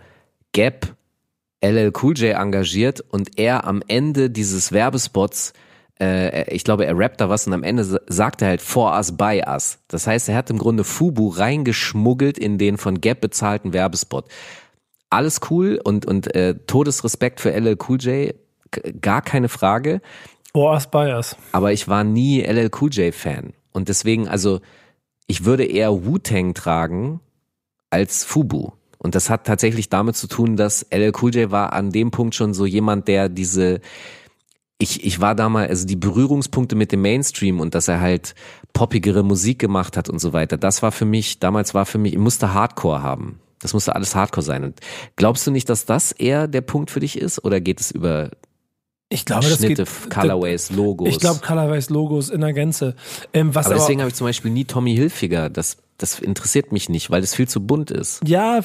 Gap LL Cool J engagiert und er am Ende dieses Werbespots äh, ich glaube, er rappt da was und am Ende sagt er halt for us, by us. Das heißt, er hat im Grunde Fubu reingeschmuggelt in den von Gap bezahlten Werbespot. Alles cool und, und äh, Todesrespekt für LL Cool J, gar keine Frage. Boas Bias. Aber ich war nie LL Cool J Fan. Und deswegen, also, ich würde eher Wu-Tang tragen als Fubu. Und das hat tatsächlich damit zu tun, dass LL Cool J war an dem Punkt schon so jemand, der diese, ich, ich war damals, also die Berührungspunkte mit dem Mainstream und dass er halt poppigere Musik gemacht hat und so weiter, das war für mich, damals war für mich, ich musste Hardcore haben. Das musste alles Hardcore sein. Und glaubst du nicht, dass das eher der Punkt für dich ist? Oder geht es über ich glaube, Schnitte, das geht, Colorways, Logos. Ich glaube, Colorways, Logos in der Gänze. Ähm, was aber, aber deswegen habe ich zum Beispiel nie Tommy Hilfiger. Das, das interessiert mich nicht, weil das viel zu bunt ist. Ja,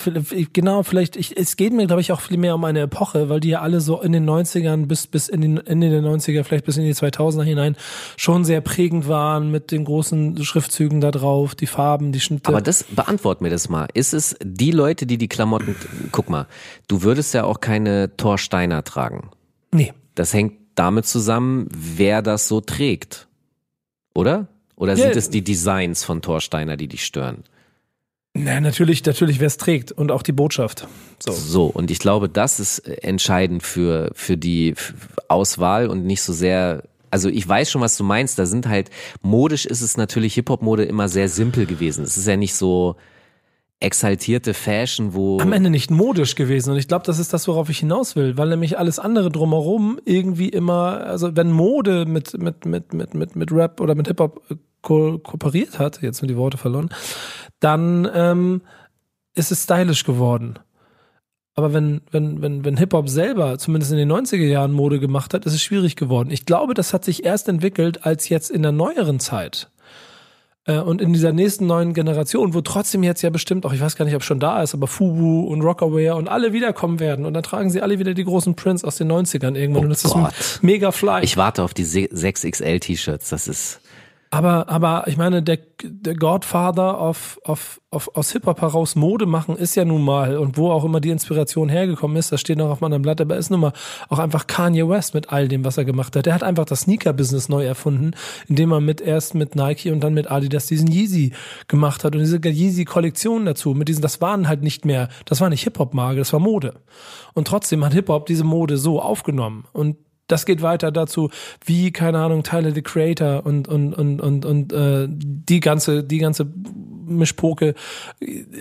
genau, vielleicht, ich, es geht mir, glaube ich, auch viel mehr um eine Epoche, weil die ja alle so in den 90ern bis, bis in den Ende der 90er, vielleicht bis in die 2000er hinein schon sehr prägend waren mit den großen Schriftzügen da drauf, die Farben, die Schnitte. Aber das, beantwort mir das mal. Ist es die Leute, die die Klamotten, guck mal, du würdest ja auch keine Thor Steiner tragen. Nee. Das hängt damit zusammen, wer das so trägt. Oder? Oder sind es die Designs von Thorsteiner, die dich stören? Na, natürlich, natürlich, wer es trägt und auch die Botschaft. So. so, und ich glaube, das ist entscheidend für, für die Auswahl und nicht so sehr also ich weiß schon, was du meinst. Da sind halt, modisch ist es natürlich Hip-Hop-Mode immer sehr simpel gewesen. Es ist ja nicht so, exaltierte Fashion, wo. Am Ende nicht modisch gewesen. Und ich glaube, das ist das, worauf ich hinaus will, weil nämlich alles andere drumherum irgendwie immer, also wenn Mode mit, mit, mit, mit, mit, mit Rap oder mit Hip-Hop ko kooperiert hat, jetzt sind die Worte verloren, dann ähm, ist es stylisch geworden. Aber wenn, wenn, wenn, wenn Hip-Hop selber, zumindest in den 90er Jahren Mode gemacht hat, ist es schwierig geworden. Ich glaube, das hat sich erst entwickelt, als jetzt in der neueren Zeit äh, und in dieser nächsten neuen Generation, wo trotzdem jetzt ja bestimmt auch, ich weiß gar nicht, ob schon da ist, aber Fubu und Rockaware und alle wiederkommen werden. Und dann tragen sie alle wieder die großen Prints aus den 90ern irgendwann. Oh und das Gott. ist mega fly. Ich warte auf die 6XL-T-Shirts. Das ist. Aber, aber ich meine, der, der Godfather of, of, of, aus Hip-Hop heraus Mode machen ist ja nun mal, und wo auch immer die Inspiration hergekommen ist, das steht noch auf meinem Blatt, aber ist nun mal auch einfach Kanye West mit all dem, was er gemacht hat. Der hat einfach das Sneaker-Business neu erfunden, indem er mit erst mit Nike und dann mit Adidas diesen Yeezy gemacht hat und diese Yeezy-Kollektion dazu. Mit diesen, das waren halt nicht mehr, das war nicht Hip-Hop-Marke, das war Mode. Und trotzdem hat Hip-Hop diese Mode so aufgenommen. Und das geht weiter dazu, wie, keine Ahnung, Tyler the Creator und, und, und, und, und äh, die ganze, die ganze Mischpoke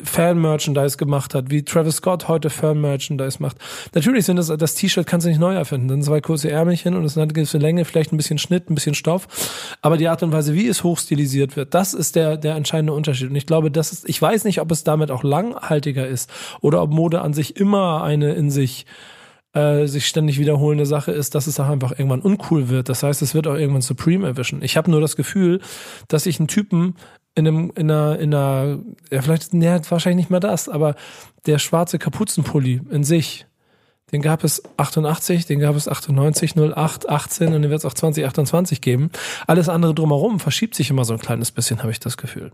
Fan-Merchandise gemacht hat, wie Travis Scott heute Fan-Merchandise macht. Natürlich sind das, das T-Shirt kannst du nicht neu erfinden. Dann zwei kurze Ärmelchen und es hat eine gewisse Länge, vielleicht ein bisschen Schnitt, ein bisschen Stoff. Aber die Art und Weise, wie es hochstilisiert wird, das ist der, der entscheidende Unterschied. Und ich glaube, das ist, ich weiß nicht, ob es damit auch langhaltiger ist oder ob Mode an sich immer eine in sich äh, sich ständig wiederholende Sache ist, dass es auch einfach irgendwann uncool wird. Das heißt, es wird auch irgendwann Supreme erwischen. Ich habe nur das Gefühl, dass ich einen Typen in einem, in einer, in einer, ja, vielleicht, ne, wahrscheinlich nicht mehr das, aber der schwarze Kapuzenpulli in sich, den gab es 88, den gab es 98, 08, 18 und den wird es auch 2028 geben. Alles andere drumherum verschiebt sich immer so ein kleines bisschen, habe ich das Gefühl.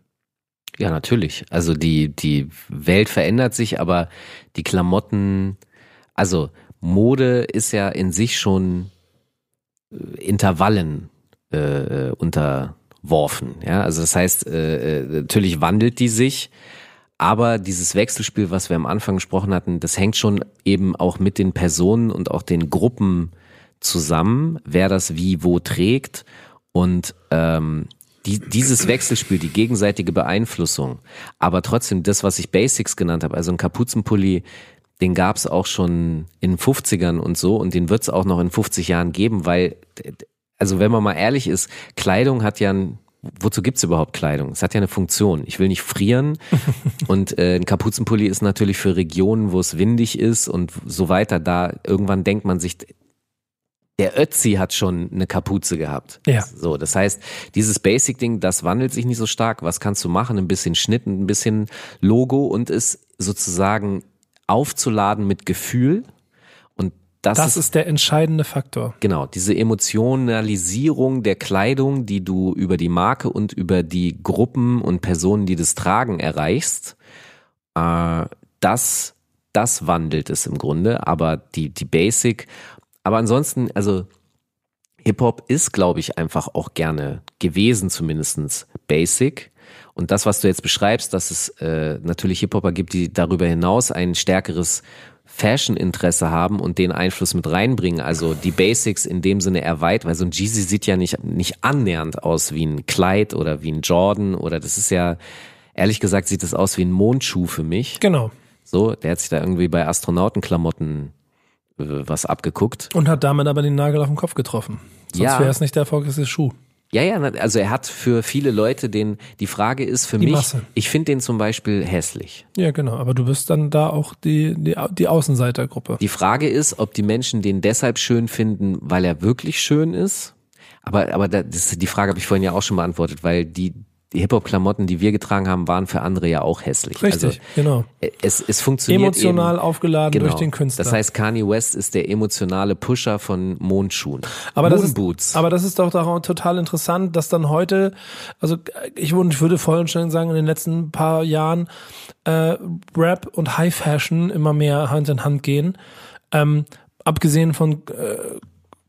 Ja, natürlich. Also die, die Welt verändert sich, aber die Klamotten, also Mode ist ja in sich schon äh, Intervallen äh, unterworfen. Ja, also das heißt, äh, äh, natürlich wandelt die sich, aber dieses Wechselspiel, was wir am Anfang gesprochen hatten, das hängt schon eben auch mit den Personen und auch den Gruppen zusammen, wer das wie wo trägt und ähm, die, dieses Wechselspiel, die gegenseitige Beeinflussung, aber trotzdem das, was ich Basics genannt habe, also ein Kapuzenpulli den gab's auch schon in 50ern und so und den wird's auch noch in 50 Jahren geben, weil, also wenn man mal ehrlich ist, Kleidung hat ja ein, wozu gibt's überhaupt Kleidung? Es hat ja eine Funktion. Ich will nicht frieren und äh, ein Kapuzenpulli ist natürlich für Regionen, wo es windig ist und so weiter. Da irgendwann denkt man sich, der Ötzi hat schon eine Kapuze gehabt. Ja. So, das heißt, dieses Basic-Ding, das wandelt sich nicht so stark. Was kannst du machen? Ein bisschen Schnitt, ein bisschen Logo und ist sozusagen aufzuladen mit Gefühl. Und das, das ist, ist der entscheidende Faktor. Genau, diese Emotionalisierung der Kleidung, die du über die Marke und über die Gruppen und Personen, die das tragen, erreichst, äh, das, das wandelt es im Grunde, aber die, die Basic. Aber ansonsten, also Hip-Hop ist, glaube ich, einfach auch gerne gewesen, zumindestens Basic. Und das, was du jetzt beschreibst, dass es äh, natürlich Hip-Hopper gibt, die darüber hinaus ein stärkeres Fashion-Interesse haben und den Einfluss mit reinbringen, also die Basics in dem Sinne erweitern, weil so ein Jeezy sieht ja nicht, nicht annähernd aus wie ein Kleid oder wie ein Jordan oder das ist ja, ehrlich gesagt, sieht das aus wie ein Mondschuh für mich. Genau. So, der hat sich da irgendwie bei Astronautenklamotten äh, was abgeguckt. Und hat damit aber den Nagel auf den Kopf getroffen. Sonst Ja. wäre es nicht der erfolgreichste Schuh. Ja, ja, also er hat für viele Leute den, die Frage ist für Die mich, Masse. ich finde den zum Beispiel hässlich. Ja, genau. Aber du bist dann da auch die, die, die Außenseitergruppe. Die Frage ist, ob die Menschen den deshalb schön finden, weil er wirklich schön ist. Aber, aber da- das, die Frage habe ich vorhin ja auch schon beantwortet, weil die, die Hip-Hop-Klamotten, die wir getragen haben, waren für andere ja auch hässlich. Richtig, Also genau. äh, es, es funktioniert Emotional eben, aufgeladen genau. durch den Künstler. Das heißt, Kanye West ist der emotionale Pusher von Mondschuhen. Aber das, ist, aber das ist doch daran total interessant, dass dann heute, also ich würde, würde vorhin schon sagen, in den letzten paar Jahren äh, Rap und High Fashion immer mehr Hand in Hand gehen. Ähm, abgesehen von äh,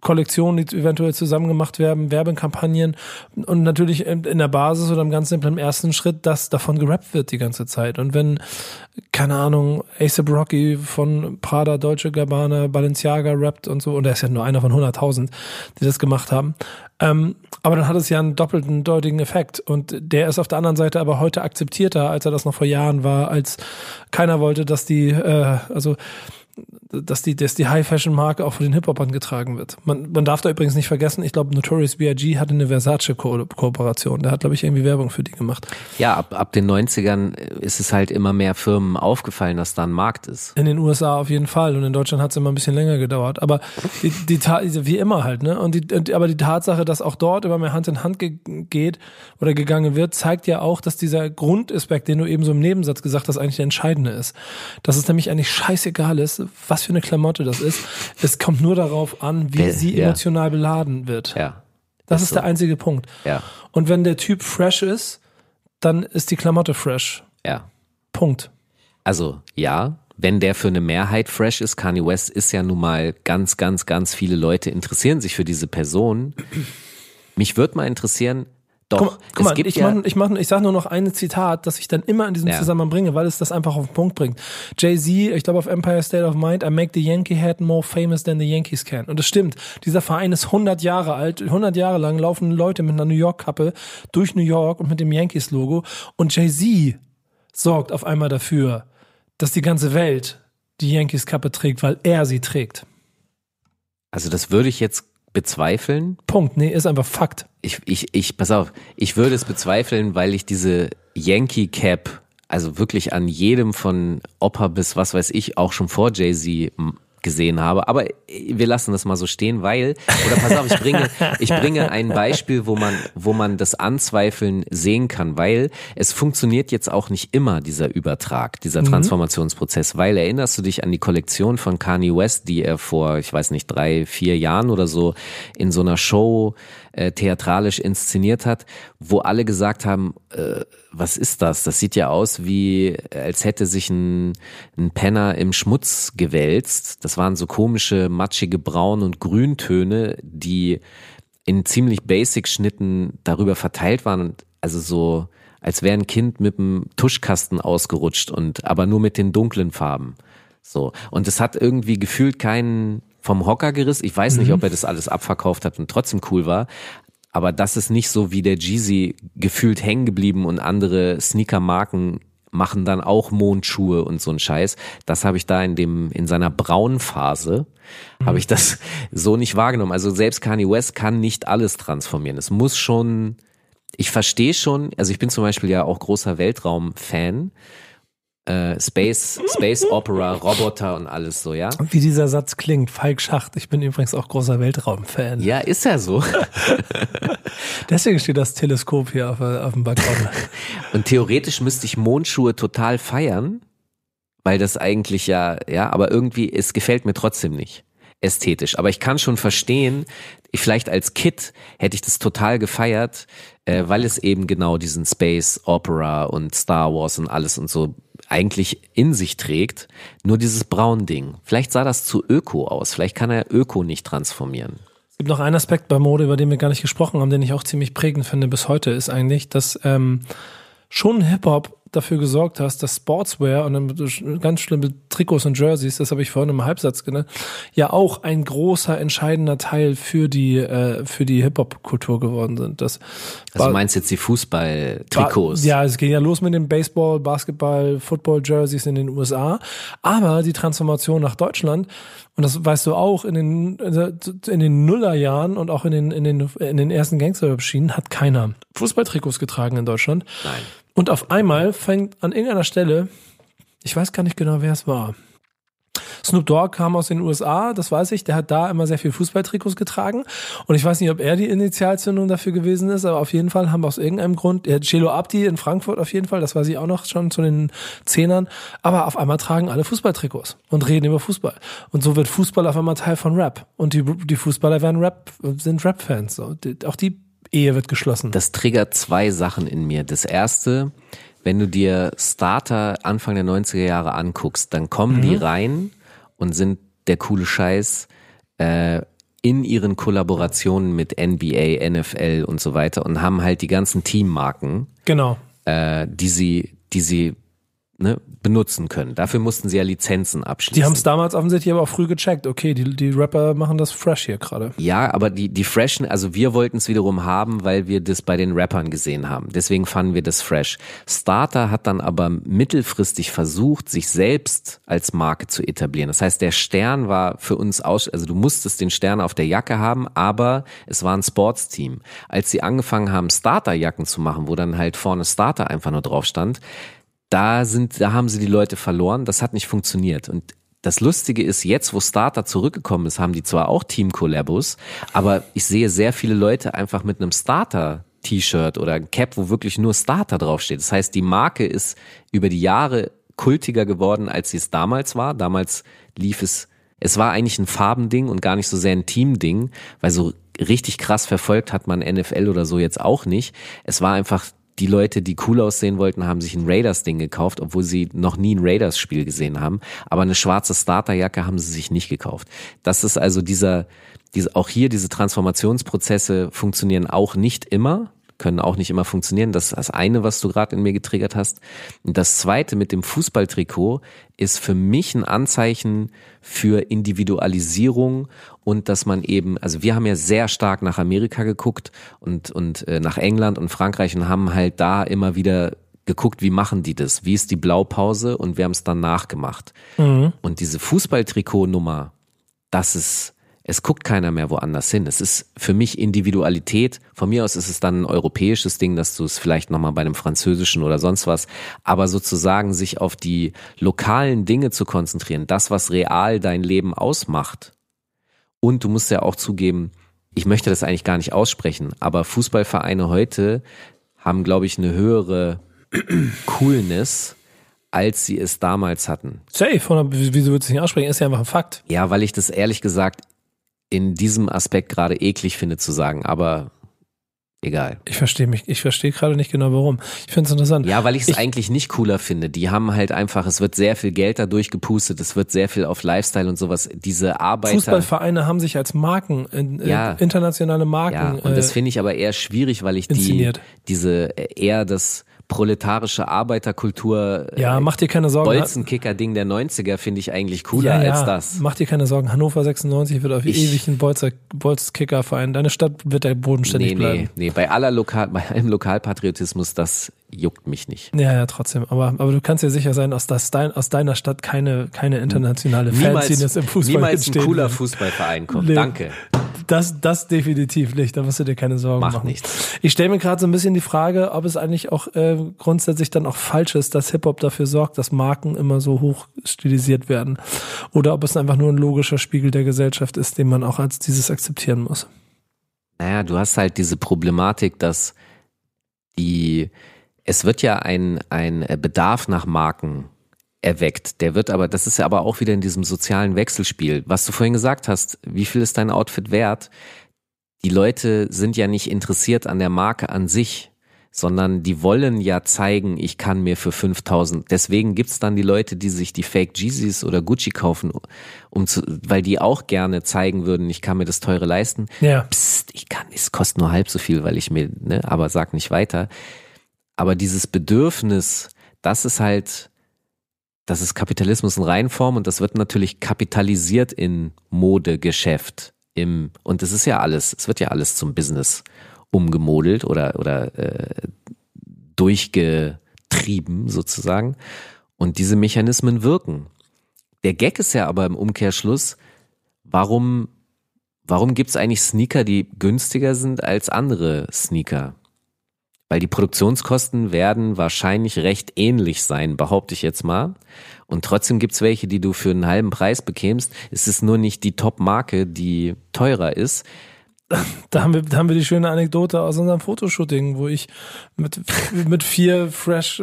Kollektionen, die eventuell zusammen gemacht werden, Werbekampagnen und natürlich in der Basis oder im ganz simplen im ersten Schritt, dass davon gerappt wird die ganze Zeit. Und wenn, keine Ahnung, ASAP Rocky von Prada, Deutsche Gabbana, Balenciaga rappt und so, und er ist ja nur einer von 100.000, die das gemacht haben, ähm, aber dann hat es ja einen doppelten deutigen Effekt und der ist auf der anderen Seite aber heute akzeptierter, als er das noch vor Jahren war, als keiner wollte, dass die, äh, also dass die, dass die High-Fashion-Marke auch von den Hip-Hopern getragen wird. Man, man darf da übrigens nicht vergessen, ich glaube, Notorious B.I.G. hatte eine Versace-Kooperation. Der hat, glaube ich, irgendwie Werbung für die gemacht. ja, ab, ab den 90ern ist es halt immer mehr Firmen aufgefallen, dass da ein Markt ist. In den USA auf jeden Fall und in Deutschland hat es immer ein bisschen länger gedauert. Aber die, die Ta- wie immer halt, ne? Und die, aber die Tatsache, dass auch dort immer mehr Hand in Hand ge geht oder gegangen wird, zeigt ja auch, dass dieser Grundaspekt, den du eben so im Nebensatz gesagt hast, eigentlich der entscheidende ist. Dass es nämlich eigentlich scheißegal ist, was für eine Klamotte das ist. Es kommt nur darauf an, wie sie emotional beladen wird. Ja. Das Ist der einzige Punkt. Ja, Und wenn der Typ fresh ist, dann ist die Klamotte fresh. ja. Punkt. Also ja, wenn der für eine Mehrheit fresh ist, Kanye West ist ja nun mal ganz, ganz, ganz viele Leute interessieren sich für diese Person. Mich würde mal interessieren, doch, Guck, mal, guck es mal gibt ich, ja, mach, ich, mach, ich sage nur noch ein Zitat, das ich dann immer in diesem Ja. Zusammenhang bringe, weil es das einfach auf den Punkt bringt. Jay-Z, ich glaube auf Empire State of Mind, I make the Yankee hat more famous than the Yankees can. Und das stimmt. Dieser Verein ist 100 Jahre alt. 100 Jahre lang laufen Leute mit einer New York-Kappe durch New York und mit dem Yankees-Logo. Und Jay-Z sorgt auf einmal dafür, dass die ganze Welt die Yankees-Kappe trägt, weil er sie trägt. also das würde ich jetzt bezweifeln. Punkt. Nee, ist einfach Fakt. Ich, ich, ich, pass auf, ich würde es bezweifeln, weil ich diese Yankee Cap, also wirklich an jedem von Opa bis was weiß ich, auch schon vor Jay-Z gesehen habe. Aber wir lassen das mal so stehen, weil, oder pass auf, ich bringe, ich bringe ein Beispiel, wo man, wo man das Anzweifeln sehen kann, weil es funktioniert jetzt auch nicht immer, dieser Übertrag, dieser Transformationsprozess, weil erinnerst du dich an die Kollektion von Kanye West, die er vor, ich weiß nicht, drei, vier Jahren oder so in so einer Show äh, theatralisch inszeniert hat, wo alle gesagt haben, äh, was ist das? Das sieht ja aus wie, als hätte sich ein, ein Penner im Schmutz gewälzt. Das waren so komische, matschige Braun- und Grüntöne, die in ziemlich basic Schnitten darüber verteilt waren und also so, als wäre ein Kind mit einem Tuschkasten ausgerutscht und aber nur mit den dunklen Farben. So. Und es hat irgendwie gefühlt keinen vom Hocker gerissen. Ich weiß nicht, ob er das alles abverkauft hat und trotzdem cool war. Aber das ist nicht so wie der Jeezy gefühlt hängen geblieben und andere Sneaker-Marken machen dann auch Mondschuhe und so ein Scheiß. Das habe ich da in dem, in seiner braunen Phase, habe ich das so nicht wahrgenommen. Also selbst Kanye West kann nicht alles transformieren. Es muss schon, ich verstehe schon, also ich bin zum Beispiel ja auch großer Weltraum-Fan. Äh, Space, Space Opera, Roboter und alles so, ja? Wie dieser Satz klingt, Falk Schacht. Ich bin übrigens auch großer Weltraumfan. Ja, ist ja so. Deswegen steht das Teleskop hier auf, auf dem Balkon. Und theoretisch müsste ich Mondschuhe total feiern, weil das eigentlich ja, ja, aber irgendwie, es gefällt mir trotzdem nicht ästhetisch. Aber ich kann schon verstehen, ich vielleicht als Kid hätte ich das total gefeiert, äh, weil es eben genau diesen Space Opera und Star Wars und alles und so eigentlich in sich trägt. Nur dieses Braun-Ding. Vielleicht sah das zu Öko aus. Vielleicht kann er Öko nicht transformieren. Es gibt noch einen Aspekt bei Mode, über den wir gar nicht gesprochen haben, den ich auch ziemlich prägend finde bis heute, ist eigentlich, dass ähm, schon Hip-Hop dafür gesorgt hast, dass Sportswear und dann ganz schlimme Trikots und Jerseys, das habe ich vorhin im Halbsatz genannt, ja auch ein großer entscheidender Teil für die äh, für die Hip-Hop-Kultur geworden sind. Das Also meinst jetzt die Fußball-Trikots? Ja, es ging ja los mit den Baseball, Basketball, Football-Jerseys in den USA. Aber die Transformation nach Deutschland, und das weißt du auch, in den, in den Nullerjahren und auch in den, in den, in den ersten Gangster-Schienen hat keiner Fußballtrikots getragen in Deutschland. Nein. Und auf einmal fängt an irgendeiner Stelle, ich weiß gar nicht genau, wer es war. Snoop Dogg kam aus den USA, das weiß ich, der hat da immer sehr viel Fußballtrikots getragen und ich weiß nicht, ob er die Initialzündung dafür gewesen ist, aber auf jeden Fall haben aus irgendeinem Grund, ja, Celo Abdi in Frankfurt auf jeden Fall, das weiß ich auch noch schon zu den Zehnern, aber auf einmal tragen alle Fußballtrikots und reden über Fußball und so wird Fußball auf einmal Teil von Rap und die, die Fußballer werden Rap, sind Rap-Fans, so. Auch die Ehe wird geschlossen. Das triggert zwei Sachen in mir. Das erste, wenn du dir Starter Anfang der 90er Jahre anguckst, dann kommen die rein und sind der coole Scheiß äh, in ihren Kollaborationen mit NBA, NFL und so weiter und haben halt die ganzen Teammarken, genau. äh, die sie, die sie ne, benutzen können. Dafür mussten sie ja Lizenzen abschließen. Die haben es damals offensichtlich aber auch früh gecheckt. Okay, die, die Rapper machen das fresh hier gerade. Ja, aber die, die Freshen, also wir wollten es wiederum haben, weil wir das bei den Rappern gesehen haben. Deswegen fanden wir das fresh. Starter hat dann aber mittelfristig versucht, sich selbst als Marke zu etablieren. Das heißt, der Stern war für uns aus, also du musstest den Stern auf der Jacke haben, aber es war ein Sportsteam. Als sie angefangen haben, Starterjacken zu machen, wo dann halt vorne Starter einfach nur drauf stand, da sind, da haben sie die Leute verloren. Das hat nicht funktioniert. Und das Lustige ist, jetzt, wo Starter zurückgekommen ist, haben die zwar auch Team-Collabos, aber ich sehe sehr viele Leute einfach mit einem Starter-T-Shirt oder ein Cap, wo wirklich nur Starter draufsteht. Das heißt, die Marke ist über die Jahre kultiger geworden, als sie es damals war. Damals lief es, es war eigentlich ein Farbending und gar nicht so sehr ein Teamding, weil so richtig krass verfolgt hat man NFL oder so jetzt auch nicht. Es war einfach die Leute, die cool aussehen wollten, haben sich ein Raiders-Ding gekauft, obwohl sie noch nie ein Raiders-Spiel gesehen haben. Aber eine schwarze Starterjacke haben sie sich nicht gekauft. Das ist also dieser, diese, auch hier diese Transformationsprozesse funktionieren auch nicht immer können auch nicht immer funktionieren. Das ist das eine, was du gerade in mir getriggert hast. Und das zweite mit dem Fußballtrikot ist für mich ein Anzeichen für Individualisierung und dass man eben, also wir haben ja sehr stark nach Amerika geguckt und, und äh, nach England und Frankreich und haben halt da immer wieder geguckt, wie machen die das? Wie ist die Blaupause? Und wir haben es dann nachgemacht. Mhm. Und diese Fußballtrikot-Nummer, das ist es guckt keiner mehr woanders hin. Es ist für mich Individualität. Von mir aus ist es dann ein europäisches Ding, dass du es vielleicht nochmal bei einem französischen oder sonst was, aber sozusagen sich auf die lokalen Dinge zu konzentrieren, das, was real dein Leben ausmacht. Und du musst ja auch zugeben, ich möchte das eigentlich gar nicht aussprechen, aber Fußballvereine heute haben, glaube ich, eine höhere Coolness, als sie es damals hatten. Safe, wieso würdest du nicht aussprechen? Ist ja einfach ein Fakt. Ja, weil ich das ehrlich gesagt in diesem Aspekt gerade eklig finde zu sagen, aber egal. Ich verstehe mich, ich verstehe gerade nicht genau warum. Ich finde es interessant. Ja, weil ich es eigentlich nicht cooler finde. Die haben halt einfach, es wird sehr viel Geld dadurch gepustet, es wird sehr viel auf Lifestyle und sowas. Diese Arbeiter. Fußballvereine haben sich als Marken, äh, ja, internationale Marken. Ja, und das äh, finde ich aber eher schwierig, weil ich inszeniert. die, diese, äh, eher das, proletarische Arbeiterkultur. Ja, mach dir keine Sorgen. Bolzenkicker-Ding der 90er finde ich eigentlich cooler ja, ja. als das. Mach dir keine Sorgen. Hannover 96 wird auf ich, ewig ein Bolzkicker-Verein. Deine Stadt wird der bodenständig nee, bleiben. Nee, nee, bei aller Lokal, bei allem Lokalpatriotismus, das juckt mich nicht. Ja, ja, trotzdem. Aber, aber du kannst dir sicher sein, dass das dein, aus deiner Stadt keine, keine internationale Fanszene im Fußball Niemals ein cooler Fußballverein kommt. Nee. Danke. Das, das definitiv nicht. Da musst du dir keine Sorgen Macht machen. nichts. Ich stelle mir gerade so ein bisschen die Frage, ob es eigentlich auch äh, grundsätzlich dann auch falsch ist, dass Hip-Hop dafür sorgt, dass Marken immer so hoch stilisiert werden. Oder ob es einfach nur ein logischer Spiegel der Gesellschaft ist, den man auch als dieses akzeptieren muss. Naja, du hast halt diese Problematik, dass die, es wird ja ein, ein Bedarf nach Marken erweckt. Der wird aber, das ist ja aber auch wieder in diesem sozialen Wechselspiel. Was du vorhin gesagt hast, wie viel ist dein Outfit wert? Die Leute sind ja nicht interessiert an der Marke an sich, sondern die wollen ja zeigen, ich kann mir für 5000. Deswegen gibt's dann die Leute, die sich die Fake Jeezys oder Gucci kaufen, um zu, weil die auch gerne zeigen würden, ich kann mir das teure leisten. Ja. Psst, ich kann, es kostet nur halb so viel, weil ich mir, ne, aber sag nicht weiter. Aber dieses Bedürfnis, das ist halt, das ist Kapitalismus in Reinform und das wird natürlich kapitalisiert in Modegeschäft. Im, und das ist ja alles, es wird ja alles zum Business umgemodelt oder, oder äh, durchgetrieben sozusagen. Und diese Mechanismen wirken. Der Gag ist ja aber im Umkehrschluss, warum, warum gibt es eigentlich Sneaker, die günstiger sind als andere Sneaker? Weil die Produktionskosten werden wahrscheinlich recht ähnlich sein, behaupte ich jetzt mal. Und trotzdem gibt's welche, die du für einen halben Preis bekämst. Es ist nur nicht die Top-Marke, die teurer ist. Da haben, wir, da haben wir die schöne Anekdote aus unserem Fotoshooting, wo ich mit, mit vier Fresh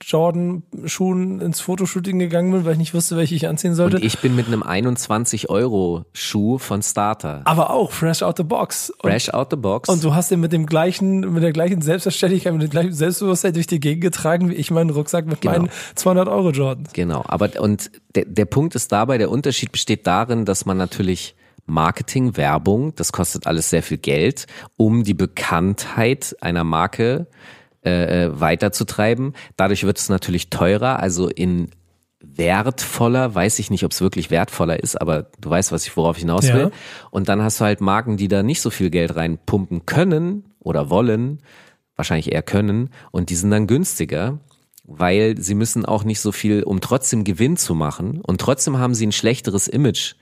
Jordan Schuhen ins Fotoshooting gegangen bin, weil ich nicht wusste, welche ich anziehen sollte. Und ich bin mit einem 21 Euro Schuh von Starter. Aber auch fresh out the box. Fresh out the box. Und du hast den mit dem gleichen, mit der gleichen Selbstverständlichkeit, mit dem gleichen Selbstbewusstsein durch die Gegend getragen, wie ich meinen Rucksack mit genau. meinen 200 Euro Jordans. Genau. Aber, und der, der Punkt ist dabei, der Unterschied besteht darin, dass man natürlich Marketing, Werbung, das kostet alles sehr viel Geld, um die Bekanntheit einer Marke äh, äh, weiterzutreiben. Dadurch wird es natürlich teurer, also in wertvoller, weiß ich nicht, ob es wirklich wertvoller ist, aber du weißt, was ich worauf ich hinaus will. Ja. Und dann hast du halt Marken, die da nicht so viel Geld reinpumpen können oder wollen, wahrscheinlich eher können, und die sind dann günstiger weil sie müssen auch nicht so viel, um trotzdem Gewinn zu machen und trotzdem haben sie ein schlechteres Image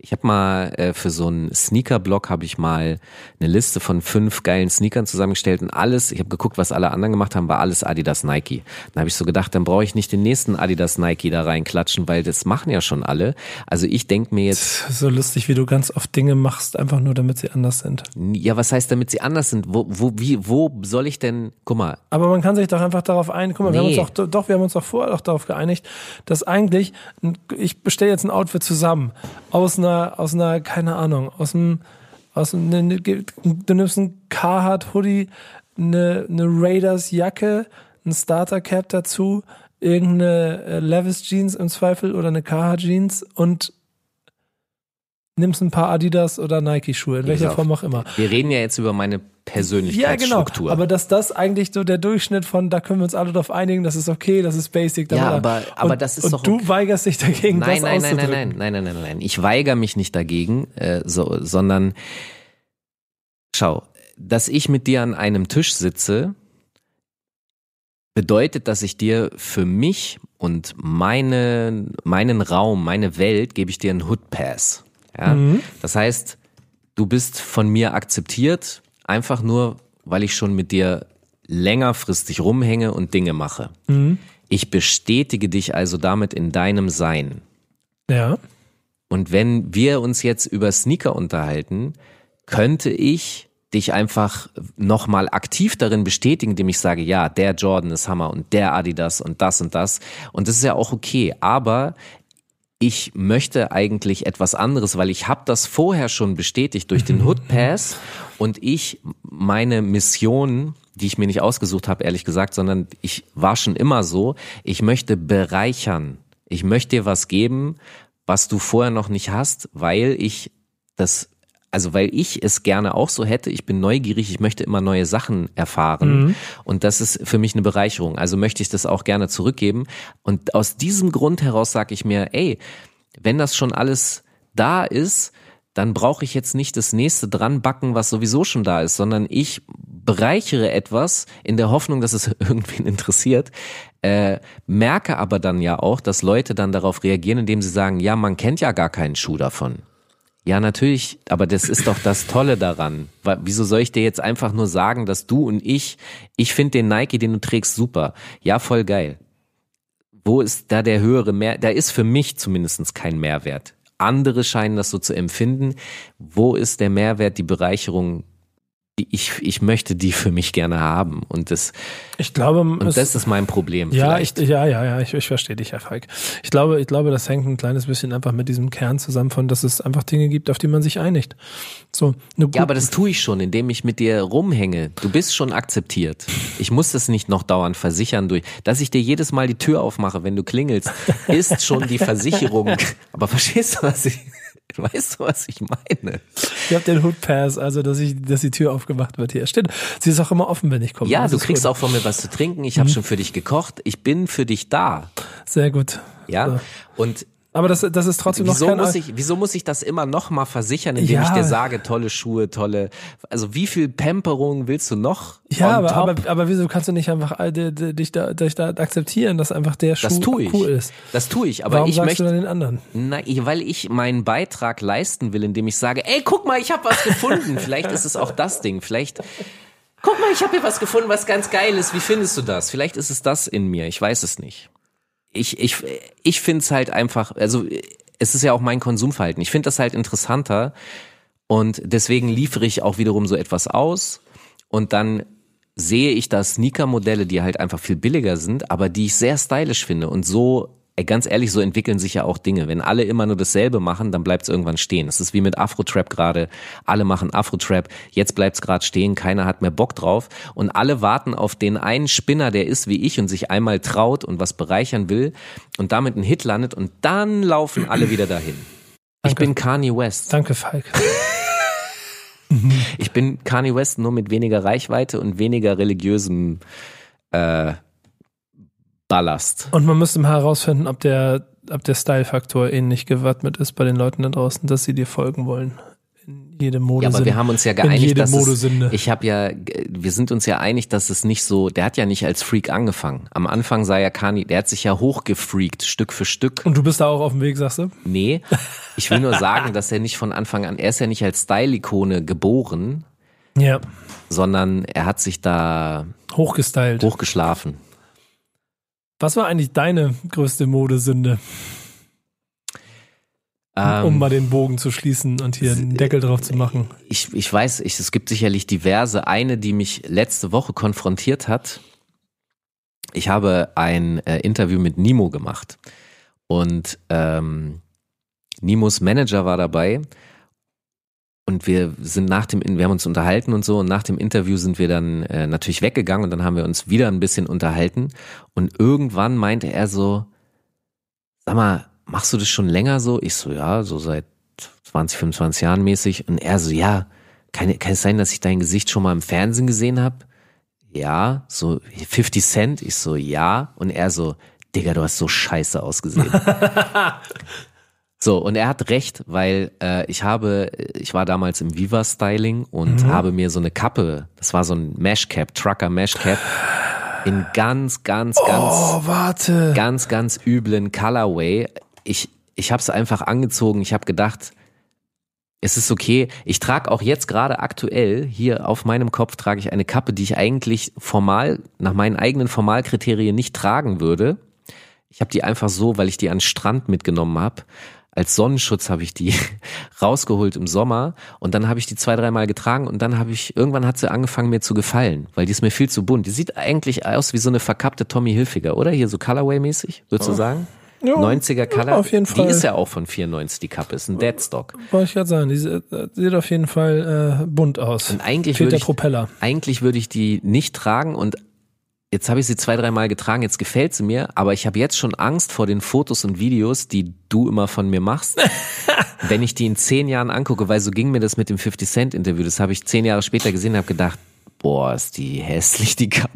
ich habe mal äh, für so einen Sneaker-Blog habe ich mal eine Liste von fünf geilen Sneakern zusammengestellt und alles, ich habe geguckt, was alle anderen gemacht haben, war alles Adidas Nike. Dann habe ich so gedacht, dann brauche ich nicht den nächsten Adidas Nike da reinklatschen, weil das machen ja schon alle. Also ich denk mir jetzt. So lustig, wie du ganz oft Dinge machst, einfach nur damit sie anders sind. Ja, was heißt damit sie anders sind? Wo, wo, wie, wo soll ich denn, guck mal. Aber man kann sich doch einfach darauf einigen, guck mal, nee. wir haben uns doch, doch, wir haben uns doch vorher auch darauf geeinigt, dass eigentlich, ich bestelle jetzt ein Outfit zusammen aus einer einer, aus einer, keine Ahnung, aus dem, Was, ne, ne, du nimmst einen Carhartt Hoodie, eine, eine Raiders Jacke, ein Starter Cap dazu, irgendeine äh, Levis Jeans im Zweifel oder eine Carhartt Jeans und nimmst ein paar Adidas oder Nike Schuhe, in welcher Form auch immer. Wir reden ja jetzt über meine Persönlichkeitsstruktur. Ja, genau. Aber dass das eigentlich so der Durchschnitt von, da können wir uns alle drauf einigen, das ist okay, das ist basic. Ja, aber, aber und, das ist und doch. du weigerst dich dagegen, nein, das nein, nein, nein, auszudrücken. nein, nein, nein, nein, nein. Ich weigere mich nicht dagegen, äh, so, sondern schau, dass ich mit dir an einem Tisch sitze, bedeutet, dass ich dir für mich und meine, meinen Raum, meine Welt, gebe ich dir einen Hood Pass. Ja? Mhm. Das heißt, du bist von mir akzeptiert, einfach nur, weil ich schon mit dir längerfristig rumhänge und Dinge mache. Mhm. Ich bestätige dich also damit in deinem Sein. Ja. Und wenn wir uns jetzt über Sneaker unterhalten, könnte ich dich einfach nochmal aktiv darin bestätigen, indem ich sage, ja, der Jordan ist Hammer und der Adidas und das und das. Und das ist ja auch okay. Aber ich möchte eigentlich etwas anderes, weil ich habe das vorher schon bestätigt durch den Hood Pass und ich meine Mission, die ich mir nicht ausgesucht habe, ehrlich gesagt, sondern ich war schon immer so, ich möchte bereichern. Ich möchte dir was geben, was du vorher noch nicht hast, weil ich das also weil ich es gerne auch so hätte, ich bin neugierig, ich möchte immer neue Sachen erfahren und das ist für mich eine Bereicherung. Also möchte ich das auch gerne zurückgeben und aus diesem Grund heraus sage ich mir, ey, wenn das schon alles da ist, dann brauche ich jetzt nicht das nächste dran backen, was sowieso schon da ist, sondern ich bereichere etwas in der Hoffnung, dass es irgendwen interessiert, äh, merke aber dann ja auch, dass Leute dann darauf reagieren, indem sie sagen, ja, man kennt ja gar keinen Schuh davon. Ja, natürlich, aber das ist doch das Tolle daran. Wieso soll ich dir jetzt einfach nur sagen, dass du und ich, ich finde den Nike, den du trägst, super. Ja, voll geil. Wo ist da der höhere Mehr? Da ist für mich zumindest kein Mehrwert. Andere scheinen das so zu empfinden. Wo ist der Mehrwert, die Bereicherung? Ich, ich möchte die für mich gerne haben. Und das, Ich glaube, und es- das ist mein Problem. Ja, ich, ja, ja, ja, ich, ich verstehe dich, Herr Falk. Ich glaube, ich glaube, das hängt ein kleines bisschen einfach mit diesem Kern zusammen von, dass es einfach Dinge gibt, auf die man sich einigt. So, Ja, aber das tue ich schon, indem ich mit dir rumhänge. Du bist schon akzeptiert. Ich muss das nicht noch dauernd versichern durch, dass ich dir jedes Mal die Tür aufmache, wenn du klingelst, ist schon die Versicherung. Aber verstehst du, was ich, weißt du, was ich meine? ihr habt den Hood Pass, also dass ich, dass die Tür aufgemacht wird hier. Stimmt. Sie ist auch immer offen, wenn ich komme. Ja, Das du kriegst gut. auch von mir was zu trinken. Ich habe schon für dich gekocht. Ich bin für dich da. Sehr gut. Ja. So. Und Aber das, das ist trotzdem noch wieso kein muss ich, wieso muss ich das immer noch mal versichern, indem Ja. ich dir sage, tolle Schuhe, tolle, also wie viel Pamperung willst du noch? Ja, aber, aber, aber wieso kannst du nicht einfach dich da, dich da akzeptieren, dass einfach der Schuh Das tue ich. cool ist? Das tue ich, aber Warum ich sagst möchte du dann den anderen? Na, weil ich meinen Beitrag leisten will, indem ich sage, ey, guck mal, ich habe was gefunden. Vielleicht ist es auch das Ding. Vielleicht, guck mal, ich habe hier was gefunden, was ganz geil ist. Wie findest du das? Vielleicht ist es das in mir. Ich weiß es nicht. Ich, ich, ich finde es halt einfach, also es ist ja auch mein Konsumverhalten. Ich finde das halt interessanter und deswegen liefere ich auch wiederum so etwas aus und dann sehe ich da Sneaker-Modelle, die halt einfach viel billiger sind, aber die ich sehr stylisch finde. Und so, ganz ehrlich, so entwickeln sich ja auch Dinge. Wenn alle immer nur dasselbe machen, dann bleibt es irgendwann stehen. Das ist wie mit Afro-Trap gerade. Alle machen Afro-Trap, jetzt bleibt es gerade stehen, keiner hat mehr Bock drauf. Und alle warten auf den einen Spinner, der ist wie ich und sich einmal traut und was bereichern will und damit einen Hit landet und dann laufen alle wieder dahin. Ich Danke. bin Kanye West. Danke, Falk. Ich bin Kanye West nur mit weniger Reichweite und weniger religiösem äh, Ballast. Und man müsste mal herausfinden, ob der, ob der Style-Faktor ähnlich gewappnet ist bei den Leuten da draußen, dass sie dir folgen wollen. In jedem Ja, Modesinn. aber wir haben uns ja In geeinigt, dass es, ich habe ja, wir sind uns ja einig, dass es nicht so, der hat ja nicht als Freak angefangen. Am Anfang sah ja Kanye, der hat sich ja hochgefreakt, Stück für Stück. Und du bist da auch auf dem Weg, sagst du? Nee, ich will nur sagen, dass er nicht von Anfang an, er ist ja nicht als Style-Ikone geboren, Ja. sondern er hat sich da Hochgestylt. hochgeschlafen. Was war eigentlich deine größte Modesünde, Ähm, um mal den Bogen zu schließen und hier einen Deckel drauf zu machen? ich, ich weiß, ich, es gibt sicherlich diverse. Eine, die mich letzte Woche konfrontiert hat. Ich habe ein äh, Interview mit Nimo gemacht und ähm, Nimos Manager war dabei und wir sind nach dem, wir haben uns unterhalten und so und nach dem Interview sind wir dann äh, natürlich weggegangen und dann haben wir uns wieder ein bisschen unterhalten und irgendwann meinte er so, sag mal, machst du das schon länger so? Ich so, ja, so seit 20, 25 Jahren mäßig und er so, ja, kann, kann es sein, dass ich dein Gesicht schon mal im Fernsehen gesehen habe? Ja, so 50 Cent, ich so, ja und er so, Digga, du hast so scheiße ausgesehen. So, und er hat recht, weil äh, ich habe, ich war damals im Viva-Styling und Mhm. habe mir so eine Kappe, das war so ein Mesh-Cap, Trucker-Mesh-Cap, in ganz, ganz, ganz, Oh, warte. ganz, ganz üblen Colorway. Ich, ich habe es einfach angezogen. Ich habe gedacht, es ist okay. Ich trage auch jetzt gerade aktuell hier auf meinem Kopf trage ich eine Kappe, die ich eigentlich formal nach meinen eigenen Formalkriterien nicht tragen würde. Ich habe die einfach so, weil ich die an den Strand mitgenommen habe. Als Sonnenschutz habe ich die rausgeholt im Sommer und dann habe ich die zwei, dreimal getragen und dann habe ich, irgendwann hat sie angefangen mir zu gefallen, weil die ist mir viel zu bunt. Die sieht eigentlich aus wie so eine verkappte Tommy Hilfiger, oder? Hier so Colorway-mäßig, würdest du sagen? Ja, 90er Color. auf jeden Fall. Die ist ja auch von 94, die Kappe, ist ein Deadstock. Wollte ich gerade sagen, die sieht, äh, sieht auf jeden Fall äh, bunt aus. Und eigentlich Fehlt würde der ich, Propeller. eigentlich würde ich die nicht tragen und jetzt habe ich sie zwei, dreimal getragen, jetzt gefällt sie mir, aber ich habe jetzt schon Angst vor den Fotos und Videos, die du immer von mir machst, wenn ich die in zehn Jahren angucke, weil so ging mir das mit dem 50 Cent Interview, das habe ich zehn Jahre später gesehen und habe gedacht, boah, ist die hässlich, die Cup.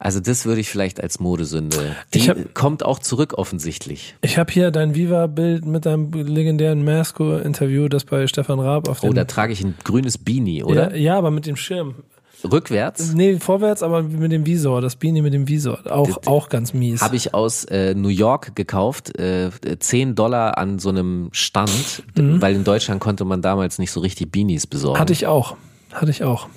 Also das würde ich vielleicht als Modesünde. Die Ich hab- kommt auch zurück offensichtlich. Ich habe hier dein Viva-Bild mit deinem legendären Masco-Interview, das bei Stefan Raab auf Oh, dem... da trage ich ein grünes Beanie, oder? Ja, ja, aber mit dem Schirm. Rückwärts Nee, vorwärts, aber mit dem Visor, das Beanie mit dem Visor. Auch, auch ganz mies. habe ich aus äh, New York gekauft, äh, 10 Dollar an so einem Stand, weil in Deutschland konnte man damals nicht so richtig Beanies besorgen. Mhm. Hatte ich auch. Hatte ich auch.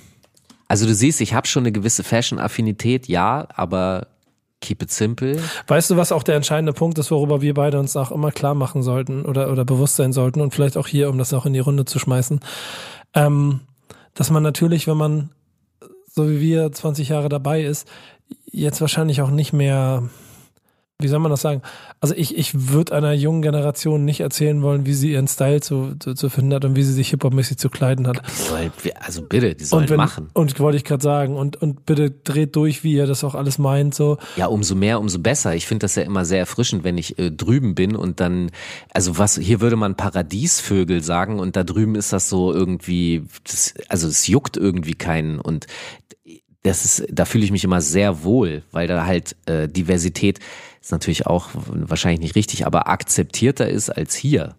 Also du siehst, ich habe schon eine gewisse Fashion-Affinität, ja, aber keep it simple. Weißt du, was auch der entscheidende Punkt ist, worüber wir beide uns auch immer klar machen sollten oder, oder bewusst sein sollten und vielleicht auch hier, um das auch in die Runde zu schmeißen, ähm, dass man natürlich, wenn man so wie wir 20 Jahre dabei ist, jetzt wahrscheinlich auch nicht mehr, wie soll man das sagen? Also ich, ich würde einer jungen Generation nicht erzählen wollen, wie sie ihren Style zu, zu, zu finden hat und wie sie sich hip-hop-mäßig zu kleiden hat. Also bitte, die sollen Und wenn, machen. und wollte ich gerade sagen, und, und bitte dreht durch, wie ihr das auch alles meint, so. Ja, umso mehr, umso besser. Ich finde das ja immer sehr erfrischend, wenn ich äh, drüben bin und dann, also was, hier würde man Paradiesvögel sagen und da drüben ist das so irgendwie, das, also es juckt irgendwie keinen und das ist, da fühle ich mich immer sehr wohl, weil da halt äh, Diversität ist natürlich auch wahrscheinlich nicht richtig, aber akzeptierter ist als hier.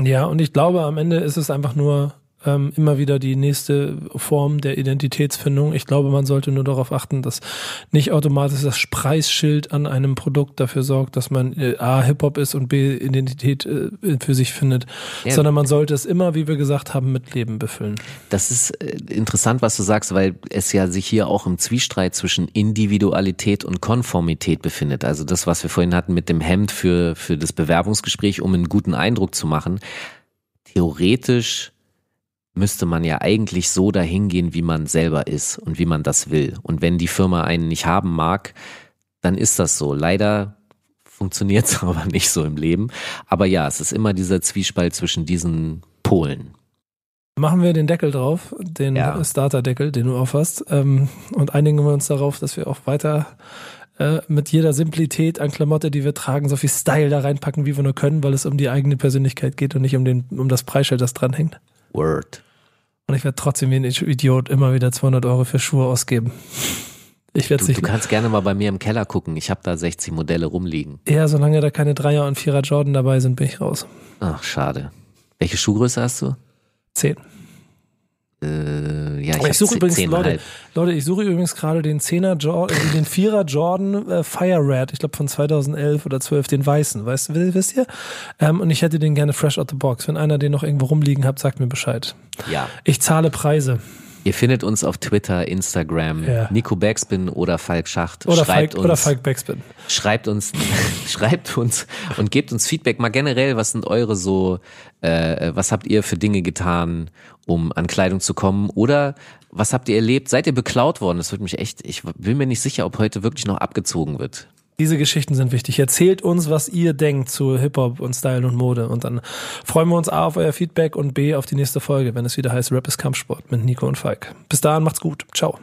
Ja, und ich glaube, am Ende ist es einfach nur ähm, immer wieder die nächste Form der Identitätsfindung. Ich glaube, man sollte nur darauf achten, dass nicht automatisch das Preisschild an einem Produkt dafür sorgt, dass man äh, A, Hip-Hop ist und B, Identität äh, für sich findet, Ja. sondern man sollte es immer, wie wir gesagt haben, mit Leben befüllen. Das ist äh, interessant, was du sagst, weil es ja sich hier auch im Zwiestreit zwischen Individualität und Konformität befindet. Also das, was wir vorhin hatten mit dem Hemd für, für das Bewerbungsgespräch, um einen guten Eindruck zu machen. Theoretisch müsste man ja eigentlich so dahin gehen, wie man selber ist und wie man das will. Und wenn die Firma einen nicht haben mag, dann ist das so. Leider funktioniert es aber nicht so im Leben. Aber ja, es ist immer dieser Zwiespalt zwischen diesen Polen. Machen wir den Deckel drauf, den Ja. Starter-Deckel, den du aufhast, ähm, und einigen wir uns darauf, dass wir auch weiter äh, mit jeder Simplität an Klamotte, die wir tragen, so viel Style da reinpacken, wie wir nur können, weil es um die eigene Persönlichkeit geht und nicht um, den, um das Preisschild, das dranhängt. Word. Und ich werde trotzdem wie ein Idiot immer wieder 200 Euro für Schuhe ausgeben. Ich werde Du, du kannst gerne mal bei mir im Keller gucken. Ich habe da 60 Modelle rumliegen. eher, solange da keine Dreier und Vierer Jordan dabei sind, bin ich raus. Ach, schade. Welche Schuhgröße hast du? Zehn. Äh, ja, ich, Ich, suche übrigens. Leute, Leute, ich suche übrigens gerade den Zehner Jordan, äh, den Vierer Jordan äh, Fire Red, ich glaube von 2011 oder 12, den weißen, weißt du, wisst ihr? Ähm, und ich hätte den gerne fresh out the box. Wenn einer den noch irgendwo rumliegen hat, sagt mir Bescheid. Ja. Ich zahle Preise. Ihr findet uns auf Twitter, Instagram, Ja. Nico Backspin oder Falk Schacht. Oder schreibt Falk, uns, oder Falk Backspin. schreibt uns, schreibt uns und gebt uns Feedback mal generell. Was sind eure so, äh, was habt ihr für Dinge getan, um an Kleidung zu kommen? Oder was habt ihr erlebt? Seid ihr beklaut worden? Das würde mich echt, ich bin mir nicht sicher, ob heute wirklich noch abgezogen wird. Diese Geschichten sind wichtig. Erzählt uns, was ihr denkt zu Hip-Hop und Style und Mode. Und dann freuen wir uns A auf euer Feedback und B auf die nächste Folge, wenn es wieder heißt Rap ist Kampfsport mit Nico und Falk. Bis dahin, macht's gut. Ciao.